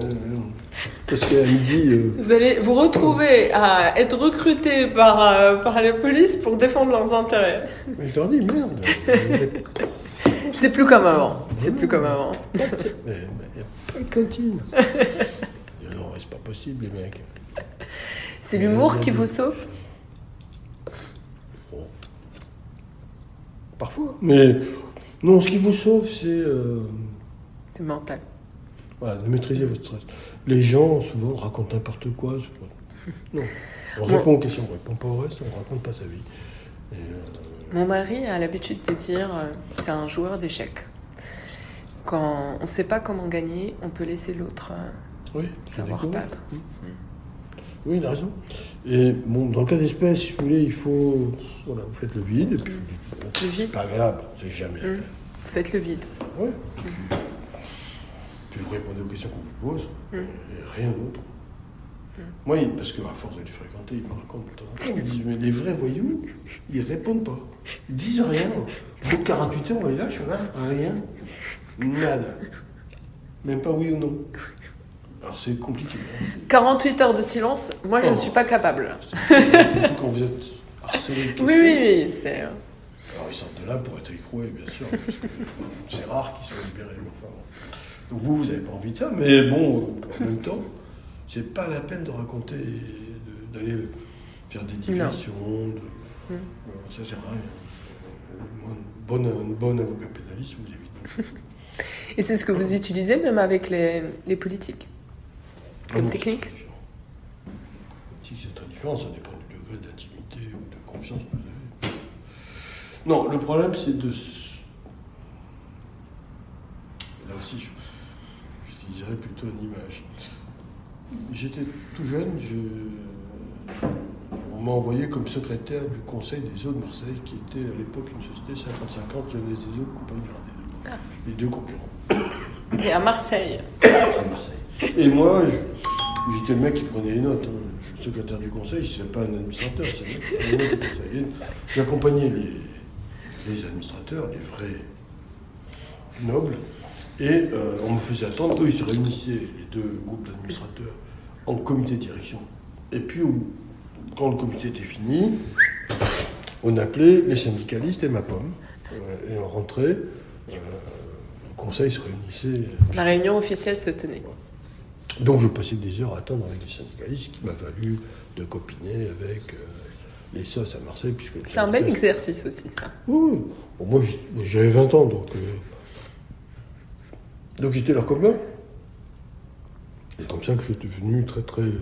Parce qu'à midi. euh, Vous allez vous retrouver à être recruté par, euh, par la police pour défendre leurs intérêts. Mais je leur dis, merde, C'est plus comme avant. C'est plus comme avant. mais il n'y a pas de cantine. Non, c'est pas possible, les mecs. C'est l'humour qui vous sauve? Bon. Parfois. Mais non, ce qui vous sauve, c'est euh, C'est mental. voilà, de maîtriser votre stress. Les gens, souvent, racontent n'importe quoi. Non. On Bon. répond aux questions, on répond pas au reste, on raconte pas sa vie. Et, euh, Mon mari a l'habitude de dire euh, c'est un joueur d'échecs. Quand on ne sait pas comment gagner, on peut laisser l'autre euh, oui, savoir perdre. coups. Oui, il a raison. Et bon, dans le cas d'espèce, si vous voulez, il faut. Voilà, vous faites le vide, et puis. bon, Le vide. Pas agréable, c'est jamais Mm. agréable. Faites le vide. Ouais. Puis, vous répondez aux questions qu'on vous pose, Mm. et rien d'autre. Moi, il- parce qu'à force de les fréquenter, ils me racontent de temps en temps, ils me disent, mais les vrais voyous, ils répondent pas. Ils disent rien. Au bout de 48 heures, on est là, je suis là, rien. Nada. Même pas oui ou non. Alors c'est compliqué. hein. 48 heures de silence, moi je ne Oh. suis pas capable. Quand vous êtes harcelé de. Oui, oui, oui. C'est... euh, Alors ils sortent de là pour être écroués, bien sûr. c'est rare qu'ils soient libérés. enfin. Donc vous, vous n'avez pas envie de ça, mais bon, en même temps, c'est pas la peine de raconter, de- d'aller faire des digressions. De, Mm. euh, ça sert à rien. Euh, bonne, une bonne avocat pénaliste vous évite. Et c'est ce que vous utilisez même avec les, les politiques Ah Comme non, technique. Si c'est très différent, ça dépend du degré d'intimité ou de confiance que vous avez. Non, le problème c'est de. s- Là aussi, je- j'utiliserais plutôt une image. J'étais tout jeune, je- on m'a envoyé comme secrétaire du conseil des eaux de Marseille, qui était à l'époque une société 50-50, il y avait des eaux compagnie Gardée. les deux concurrents Et à Marseille à Marseille. Et moi, je- j'étais le mec qui prenait les notes. hein. Je suis secrétaire du conseil, c'est pas un administrateur, c'est le mec qui prenait les notes du conseil. Et J'accompagnais les, les administrateurs, les vrais nobles, et euh, on me faisait attendre. Eux, ils se réunissaient, les deux groupes d'administrateurs, en comité de direction. Et puis, quand le comité était fini, on appelait les syndicalistes et ma pomme. Euh, et on rentrait. euh, le conseil se réunissait. La réunion officielle se tenait. Donc je passais des heures à attendre avec les syndicalistes, ce qui m'a valu de copiner avec euh, les SOS à Marseille. puisque C'est un bel exercice aussi, ça. Oui, oui. Bon, moi j'avais 20 ans, donc, euh, donc j'étais leur copain. Et comme ça que je suis devenu très très euh,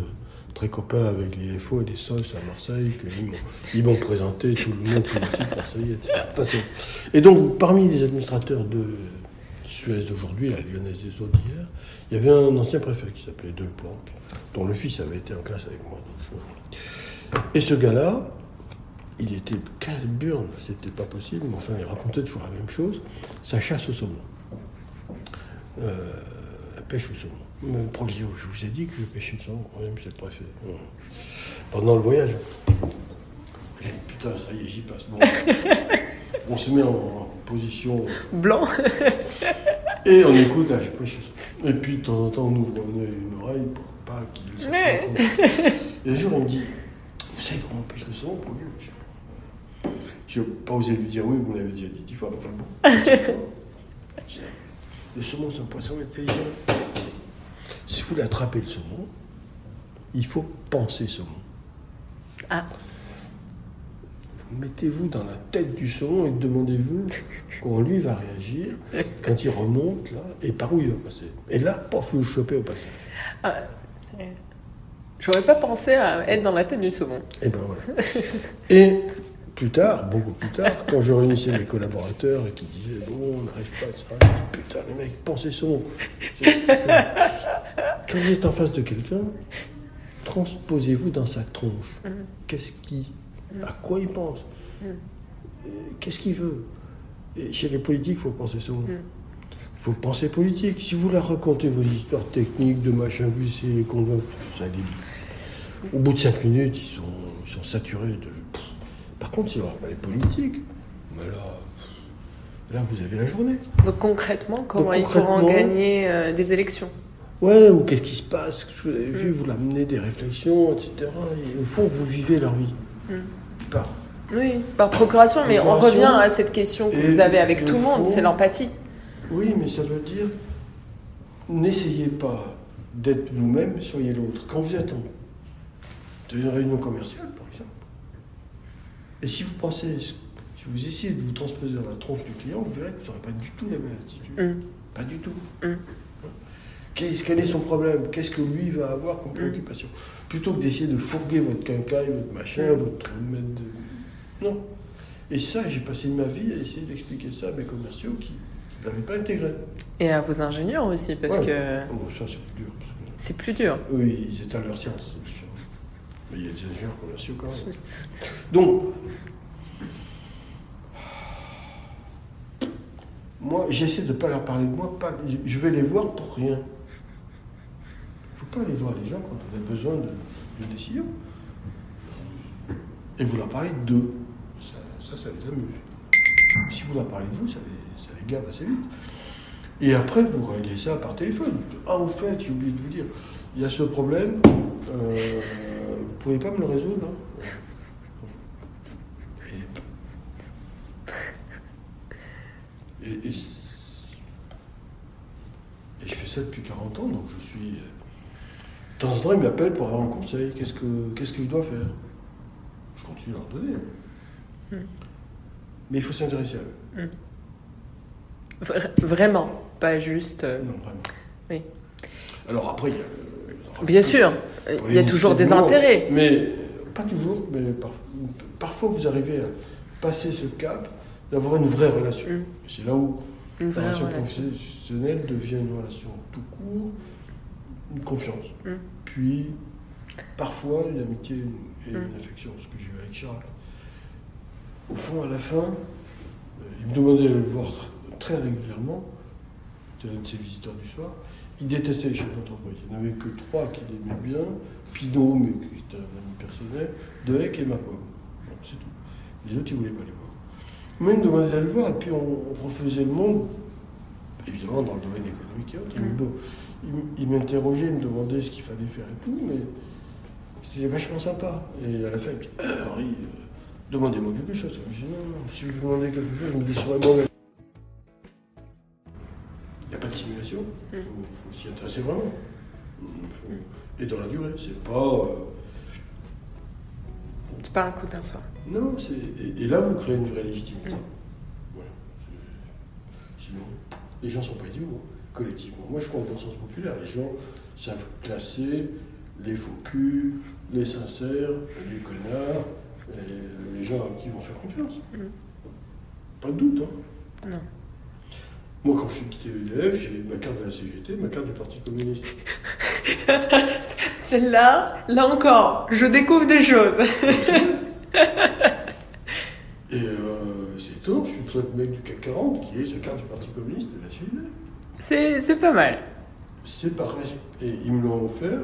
très copain avec les FO et les SOS à Marseille, qu'ils m'ont- présenté tout le monde politique marseillais, etc. Et donc parmi les administrateurs de Suez d'aujourd'hui, la Lyonnaise des Eaux d'hier, il y avait un ancien préfet qui s'appelait Delplanque, dont le fils avait été en classe avec moi. Et ce gars-là, il était 15 burnes, c'était pas possible, mais enfin, il racontait toujours la même chose, sa chasse au saumon. Euh, la pêche au saumon. Même Proglio, je vous ai dit que je pêchais le saumon, oui, monsieur le préfet. Ouais. Pendant le voyage. J'ai dit, putain, ça y est, j'y passe. Bon. on se met en position Blanc et on écoute, ah, je pêche au saumon. Et puis de temps en temps, on ouvre un œil, une oreille pour pas qu'il compte. Et un jour, il me dit, vous savez comment on pêche le saumon, Proglio je n'ai pas osé lui dire oui, vous l'avez déjà dit dix fois, mais enfin bon. le saumon, c'est un poisson intelligent. Si vous voulez attraper le saumon, il faut penser saumon. Ah, Vous Mettez-vous dans la tête du saumon et demandez-vous comment lui va réagir quand il remonte là et par où il va passer. Et là, pof, vous le chopez au passage. ah, J'aurais pas pensé à être dans la tête du saumon. Et ben voilà. Et plus tard, beaucoup plus tard, quand je réunissais mes collaborateurs et qui disaient bon, on n'arrive pas à ça, je dis, putain, les mecs, pensez son. Quand vous êtes en face de quelqu'un, transposez-vous dans sa tronche. Qu'est-ce qui, à quoi il pense Euh, Qu'est-ce qu'il veut Et chez les politiques, il faut penser son. Il faut penser politique. Si vous leur racontez vos histoires techniques de machin, vous essayez les convaincre, ça. Au bout de cinq minutes, ils sont, ils sont saturés de. Par contre, si on leur parle politique, mais là, là, vous avez la journée. Donc concrètement, comment Donc, ils pourront gagner euh, des élections? Ouais, ou qu'est-ce qui se passe? Vous avez vu, vous l'amenez des réflexions, etc. Et au fond, vous vivez leur vie. Mm. Par- Oui, par procuration, mais on revient à cette question que vous avez avec tout le monde, c'est l'empathie. Oui, mais ça veut dire n'essayez pas d'être vous-même, soyez l'autre. Quand vous êtes en une réunion commerciale, et si vous pensez, si vous essayez de vous transposer dans la tronche du client, vous verrez que vous n'aurez pas du tout la même attitude. Mm. Pas du tout. Mm. Qu'est-ce- quel est son problème? Qu'est-ce que lui va avoir Mm. comme préoccupation? Plutôt que d'essayer de fourguer votre quincaille, votre machin, votre mettre de... Non. Et ça, j'ai passé ma vie à essayer d'expliquer ça à mes commerciaux qui ne l'avaient pas intégré. Et à vos ingénieurs aussi, parce Ouais. que Oh, ça, c'est plus dur. Parce que c'est plus dur. eux, ils étalent leur science, c'est différent. Mais il y a des ingénieurs commerciaux quand même. Donc, moi, j'essaie de ne pas leur parler de moi. Pas, je- je vais les voir pour rien. Il ne faut pas aller voir les gens quand on a besoin de, de décision. Et vous leur parlez d'eux. Ça, ça, ça les amuse. Si vous leur parlez de vous, ça les, ça les gave assez vite. Et après, vous réglez ça par téléphone. Ah, au fait, j'ai oublié de vous dire, il y a ce problème, euh, vous pouvez pas me le résoudre, là Et, je fais ça depuis 40 ans, donc je suis... De temps en temps, ils m'appellent pour avoir un conseil. Qu'est-ce que, qu'est-ce que je dois faire? Je continue à leur donner. Hmm. Mais il faut s'intéresser à eux. Vra- Vraiment, pas juste. euh, Non, vraiment. Oui. Alors après, il y a... euh, Bien sûr, il y a toujours des intérêts. Mais pas toujours, mais par- parfois vous arrivez à passer ce cap d'avoir une vraie relation. Mm. C'est là où Une la relation relation. professionnelle devient une relation tout court, une confiance. Mm. Puis parfois une amitié et Mm. une affection, ce que j'ai eu avec Charles. Au fond, à la fin, euh, il me demandait de le voir très régulièrement, c'était un de ses visiteurs du soir, il détestait les chefs d'entreprise. Il n'y en avait que trois qu'il aimait bien, Pinot, mais qui était un ami personnel, Dehec et Macron. Bon, c'est tout. Les autres, ils ne voulaient pas les voir. Moi, il me demandait d'aller le voir, et puis on, on refaisait le monde, évidemment dans le domaine économique et autres. Il me- Il, il m'interrogeait, il me demandait ce qu'il fallait faire et tout, mais c'était vachement sympa. Et à la fin, il me dit Ah, Henri, euh, demandez-moi quelque chose. Je dis Non, non, si vous demandez quelque chose, je me dis sur moi-même. De simulation, il faut, faut s'y intéresser vraiment. Il faut- Et dans la durée, c'est pas. euh, C'est pas un coup d'un soir. non, c'est. Et, et là, vous créez une vraie légitimité. Voilà. Sinon, les gens sont pas idiots, hein, collectivement. Moi, je crois au bon sens populaire. Les gens savent classer les faux culs, les sincères, les connards, et les gens à qui ils vont faire confiance. Pas de doute, hein. Non. Moi, quand je suis quitté EDF, j'ai ma carte de la CGT, ma carte du Parti communiste. Celle-là, là encore, je découvre des choses. Et euh, c'est étonnant, je suis le seul mec du CAC 40 qui ait sa carte du Parti communiste de la CGT. C'est c'est pas mal. C'est par. Et ils me l'ont offert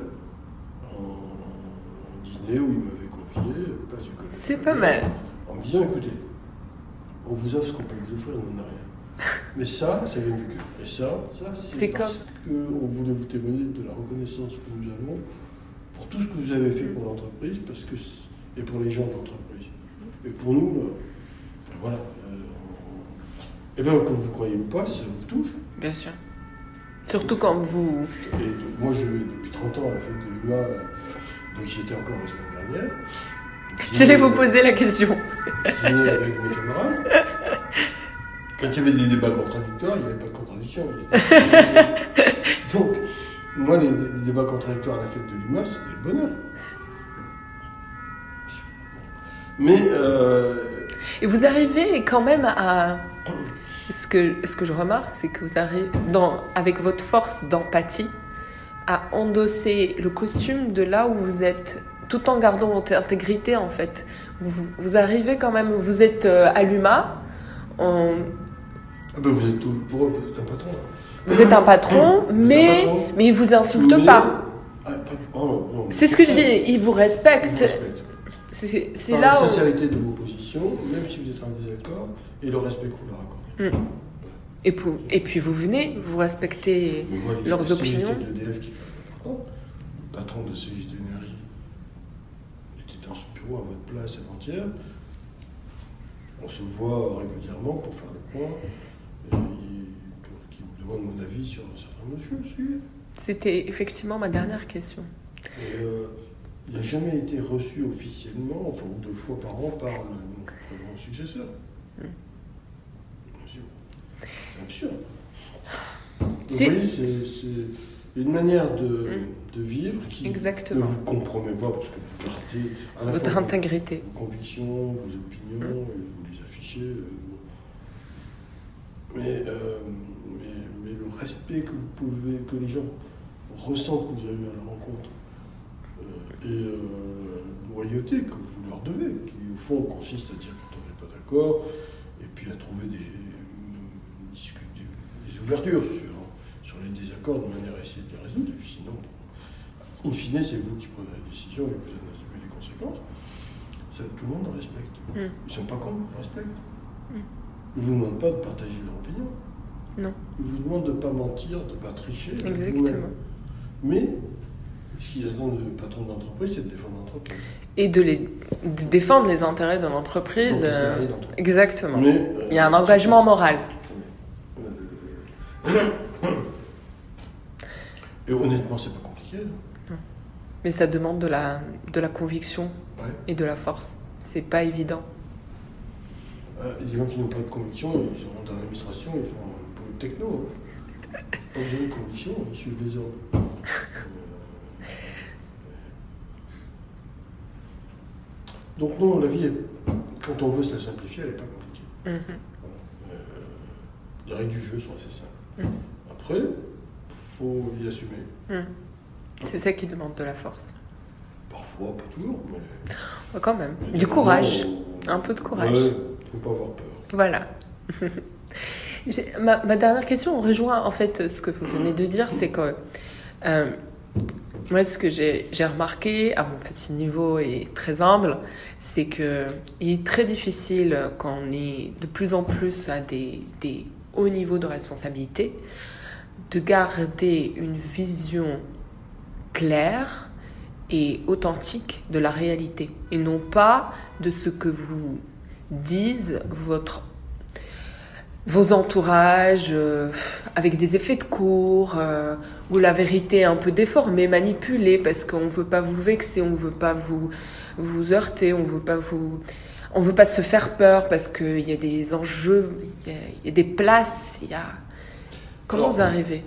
en dîner où ils m'avaient confié, place du C'est pas mal. En me disant écoutez, on vous offre ce qu'on peut vous offrir, on n'en a rien. Mais ça, ça vient du cœur. Et ça, ça C'est parce qu'on voulait vous témoigner de la reconnaissance que nous avons pour tout ce que vous avez fait pour l'entreprise parce que et pour les gens de l'entreprise. Et pour nous, euh, ben voilà. euh, on- et bien, comme vous croyez ou pas, ça vous touche. Bien sûr. Surtout quand vous. Et moi, je vais depuis 30 ans à la fête de l'UMA, euh, donc j'y étais encore la semaine dernière. J'allais vous poser la question. Dîner avec mes camarades. Quand il y avait des débats contradictoires, il n'y avait pas de contradiction. donc, moi, les, les débats contradictoires à la fête de l'UMA, c'était le bonheur. Mais, euh, Et vous arrivez quand même à. Ce que, ce que je remarque, c'est que vous arrivez, dans, avec votre force d'empathie, à endosser le costume de là où vous êtes, tout en gardant votre intégrité en fait. Vous, vous arrivez quand même, vous êtes euh, à l'UMA, on- ben, vous êtes tout, pour eux, vous êtes un patron. là. vous êtes un patron, êtes un mais, patron. mais il vous insulte Mais- pas. Ah, oh, C'est ce que je dis, Ils il vous vous respecte. respectent. C'est là la où... sincérité de vos positions, même si vous êtes en désaccord, et le respect que vous leur accordez. Et, pour- et puis vous venez, vous respectez Mais moi, leurs opinions. de l'EDF qui fait important, le patron de CGT Énergie était dans ce bureau à votre place avant-hier. On se voit régulièrement pour faire le point, qu'il me demande mon avis sur un certain nombre de choses. C'était effectivement ma dernière question. Et euh, il n'a jamais été reçu officiellement, enfin, ou deux fois par an, par le, mon successeur. Mm. C'est absurde. Vous C'est- voyez, c'est c'est une manière de, de vivre qui Mm. Exactement. ne vous compromet pas parce que vous gardez à la Votre fois intégrité. vos convictions, vos opinions, Mm. et vous les affichez. euh, mais, euh, mais, mais le respect que vous pouvez, que les gens ressentent que vous avez eu à la rencontre, euh, et euh, la loyauté que vous leur devez, qui au fond consiste à dire quand on n'est pas d'accord, et puis à trouver des, discu- des- des ouvertures sur, sur les désaccords de manière à essayer de les résoudre, et sinon, in fine, c'est vous qui prenez la décision et vous en assumez les conséquences. Ça, tout le monde respecte. Mm. Ils ne sont pas cons, ils respectent. Mm. Ils ne vous demandent pas de partager leur opinion. Non. Ils vous demandent de ne pas mentir, de ne pas tricher. Exactement. Mais ce qu'ils attendent du patron de l'entreprise, c'est de défendre l'entreprise. Et de, les, de défendre les intérêts de l'entreprise. Euh, d'entreprise. exactement. Mais, euh, Il y a un engagement moral. Euh, Et honnêtement, c'est pas compliqué. Mais ça demande de la, de la conviction Ouais. et de la force. C'est pas évident. Euh, les gens qui n'ont pas de conviction, ils sont dans l'administration, ils font un peu de techno. hein. Quand ils ont une conviction, ils suivent les ordres. Euh, Donc non, la vie, est- quand on veut se la simplifier, elle n'est pas compliquée. Mhm. Euh, les règles du jeu sont assez simples. Mhm. Après, faut y assumer. Mhm. C'est ça qui demande de la force. Parfois, pas toujours, mais... Oh, Quand même. mais Du courage. Un peu de courage. Ouais, pas avoir peur. Voilà. Ma, ma, dernière question rejoint en fait ce que vous venez de dire, c'est que euh, moi, ce que j'ai remarqué à mon petit niveau et très humble, c'est que il est très difficile quand on est de plus en plus à des, des hauts niveaux de responsabilité de garder une vision claire et authentique de la réalité et non pas de ce que vous disent votre vos entourages euh, avec des effets de cours euh, ou la vérité un peu déformée, manipulée parce qu'on veut pas vous vexer, on veut pas vous vous heurter, on veut pas vous on veut pas se faire peur parce qu'il y a des enjeux, il y, a, des places, il y a comment vous arrivez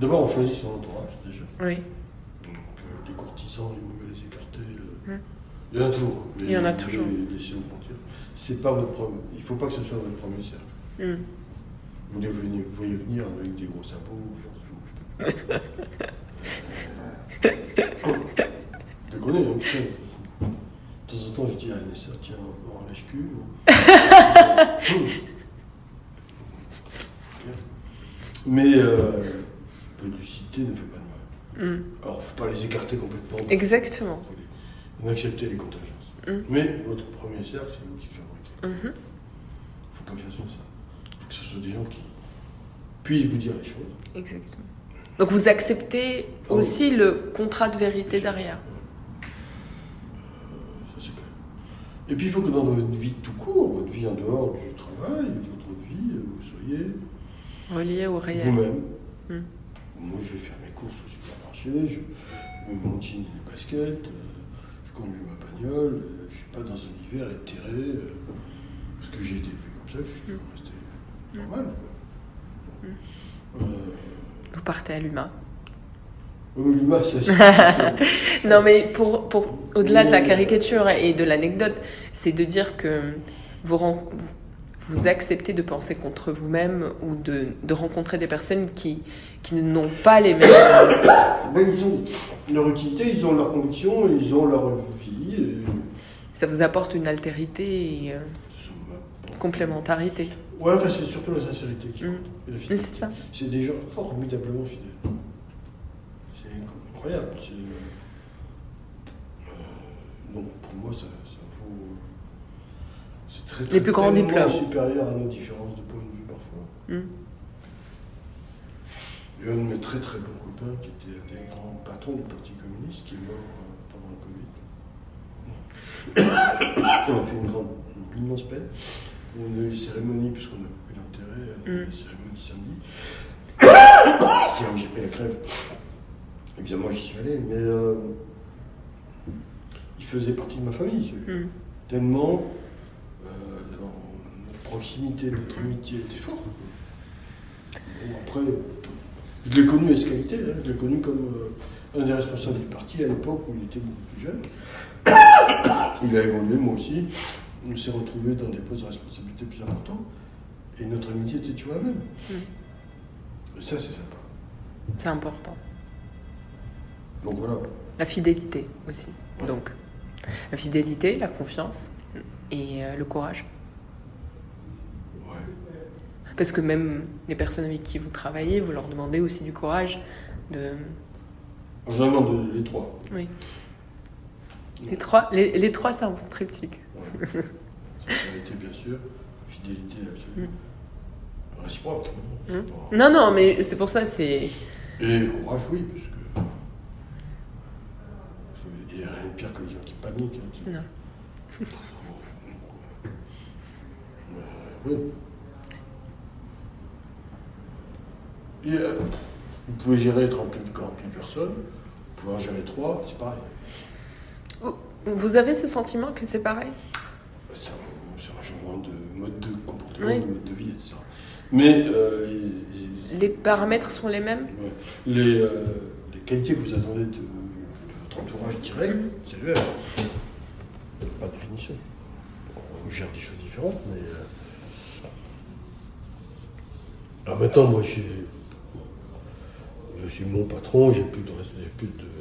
D'abord, on choisit son entourage déjà. Oui. Donc euh, les courtisans, il vaut mieux les écarter. Hum. Il y en a toujours. il y en a toujours. C'est pas votre premier. Il faut pas que ce soit votre premier cercle. Mm. Vous, les voyez, vous voyez venir avec des gros sabots. Je connais, hein, De temps en temps, je dis à Anessa, tiens, on en lâche-cul. Mais euh, l'udicité ne fait pas de mal. Mm. Alors, il ne faut pas les écarter complètement. Exactement. On accepter les contingences. Mm. Mais votre premier cercle, c'est vous qui fabriquez. Il mm-hmm. ne faut pas que ça soit ça que ce soit des gens qui puissent vous dire les choses. Exactement. Donc vous acceptez ah aussi le contrat de vérité derrière. Euh, ça c'est clair. Et puis il faut que dans votre vie tout court, votre vie en dehors du travail, votre vie, vous soyez relié au réel. Vous-même. Hmm. Moi je vais faire mes courses au supermarché, je mets mon jean et les baskets, euh, je conduis ma bagnole, euh, je ne suis pas dans un hiver éthéré, que j'ai été comme ça, je suis toujours resté normal. Mm. Euh, Vous partez à l'humain. Oui, l'humain, c'est. non, mais pour, pour au-delà de la caricature et de l'anecdote, c'est de dire que vous, vous acceptez de penser contre vous-même ou de, de, rencontrer des personnes qui, qui n'ont pas les mêmes. Ben, ils ont leur utilité, ils ont leur conviction, ils ont leur vie. Ça vous apporte une altérité et euh, complémentarité. Ouais, enfin, c'est surtout la sincérité qui compte. Mm. C'est ça. C'est des gens formidablement fidèles. C'est incroyable. C'est, euh, donc, pour moi, ça, ça vaut. C'est très, très Les plus grands diplômes. supérieur à nos différences de point de vue parfois. Mm. Il y a un de mes très très bons copains qui était un des grands patrons du Parti communiste qui est mort euh, pendant le Covid. On a fait une grande, une immense peine on a eu les cérémonies, puisqu'on n'a plus d'intérêt, on a eu les cérémonies samedi. j'ai pris la crève. Évidemment, j'y suis allé, mais euh, il faisait partie de ma famille, mm. Tellement euh, notre proximité, notre amitié était forte. Bon, après, je l'ai connu à ce qualité, hein. je l'ai connu comme euh, un des responsables du parti à l'époque où il était beaucoup plus jeune. Il a évolué, moi aussi on s'est retrouvés dans des postes de responsabilité plus importants et notre amitié était toujours la même. Hmm. ça, c'est sympa. C'est important. Donc voilà. La fidélité aussi. Donc, la fidélité, la confiance et euh, le courage. Ouais. Parce que même les personnes avec qui vous travaillez, vous leur demandez aussi du courage de. J'en demande les trois. Oui. Les trois, les, les trois c'est un bon triptyque. Sincérité, bien sûr. Fidélité absolue. Mm. Réciproque. Non, mm. non, non, mais c'est pour ça, c'est. Et courage, oui, parce que. Il n'y a rien de pire que les gens qui paniquent. Hein, non. Oui. Et, euh, vous pouvez gérer 30 000, personnes, vous pouvez en gérer 3, c'est pareil. Vous avez ce sentiment que c'est pareil C'est un, changement de mode de mode vie, etc. Mais euh, les, paramètres sont les mêmes? Les, euh, les, qualités que vous attendez de, votre entourage direct, c'est le. Pas de définition. On gère des choses différentes, mais. Euh... Alors maintenant, moi, j'ai. Je suis mon patron, j'ai plus de, plus de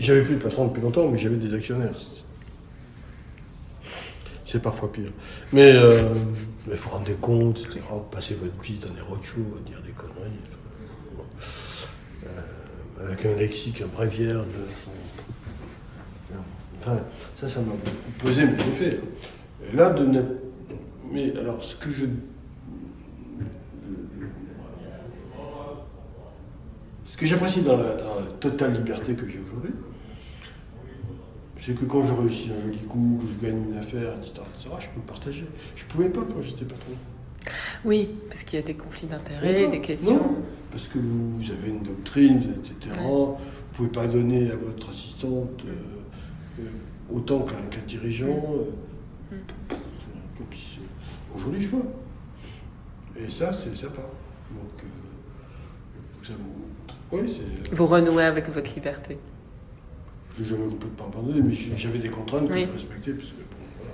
j'avais plus de patron depuis longtemps, mais j'avais des actionnaires. C'est parfois pire. Mais euh, Mais vous vous rendez compte, etc. Vous passez votre vie dans des roadshows à dire des conneries. Euh, avec un lexique, un bréviaire. de- Enfin, ça, ça m'a beaucoup pesé, mais j'ai fait. Et là, de n'être- Mais alors, ce que je. Ce que j'apprécie dans la totale liberté que j'ai aujourd'hui, c'est que quand je réussis un joli coup, que je gagne une affaire, etc., etc., je peux partager. Je pouvais pas quand j'étais patron. Oui, parce qu'il y a des conflits d'intérêts, des questions. non, parce que vous, vous avez une doctrine, etc. Ouais. Vous ne pouvez pas donner à votre assistante euh, euh, autant qu'un dirigeant. euh. Mm. Puis, c'est- Aujourd'hui, je peux. Et ça, c'est sympa. Donc, euh, vous-. Vous renouez avec votre liberté. Je jamais complètement abandonné, mais j'avais des contraintes que Oui. je respectais, parce que bon, voilà,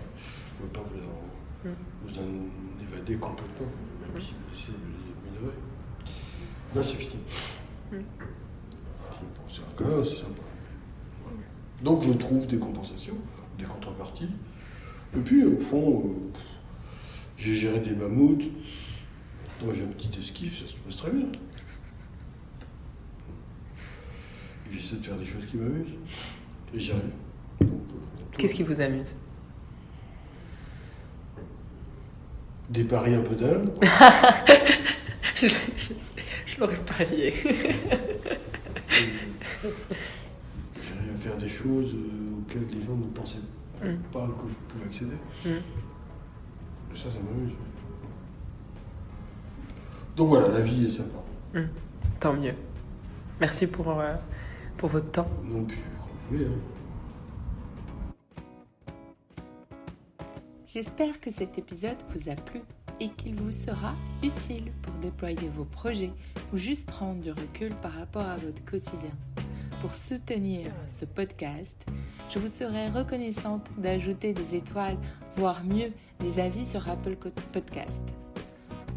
je ne veux pas vous en, Mm. vous en évader complètement, même si vous essayez de les minorer. Là, c'est fini. Mm. C'est un cas, c'est sympa. Voilà. Donc, je trouve des compensations, des contreparties. Et puis, au fond, euh, j'ai géré des mammouths. Donc, j'ai un petit esquif, ça se passe très bien. Et J'essaie de faire des choses qui m'amusent. Et j'y arrive. Qu'est-ce qui vous amuse? Des paris un peu dingues. Je, je, je l'aurais parié. J'arrive à faire des choses euh, auxquelles les gens ne pensaient Mm. pas que je pouvais accéder. Mm. Et ça, ça m'amuse. Donc voilà, la vie est sympa. Mm. Tant mieux. Merci pour, euh, pour votre temps. Non plus, quand vous voulez. hein. J'espère que cet épisode vous a plu et qu'il vous sera utile pour déployer vos projets ou juste prendre du recul par rapport à votre quotidien. Pour soutenir ce podcast, je vous serais reconnaissante d'ajouter des étoiles, voire mieux des avis sur Apple Podcast.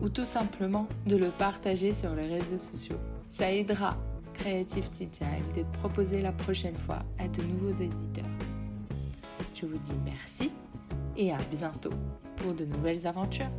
Ou tout simplement de le partager sur les réseaux sociaux. Ça aidera Creative Tea Time d'être proposé la prochaine fois à de nouveaux éditeurs. Je vous dis merci et à bientôt pour de nouvelles aventures.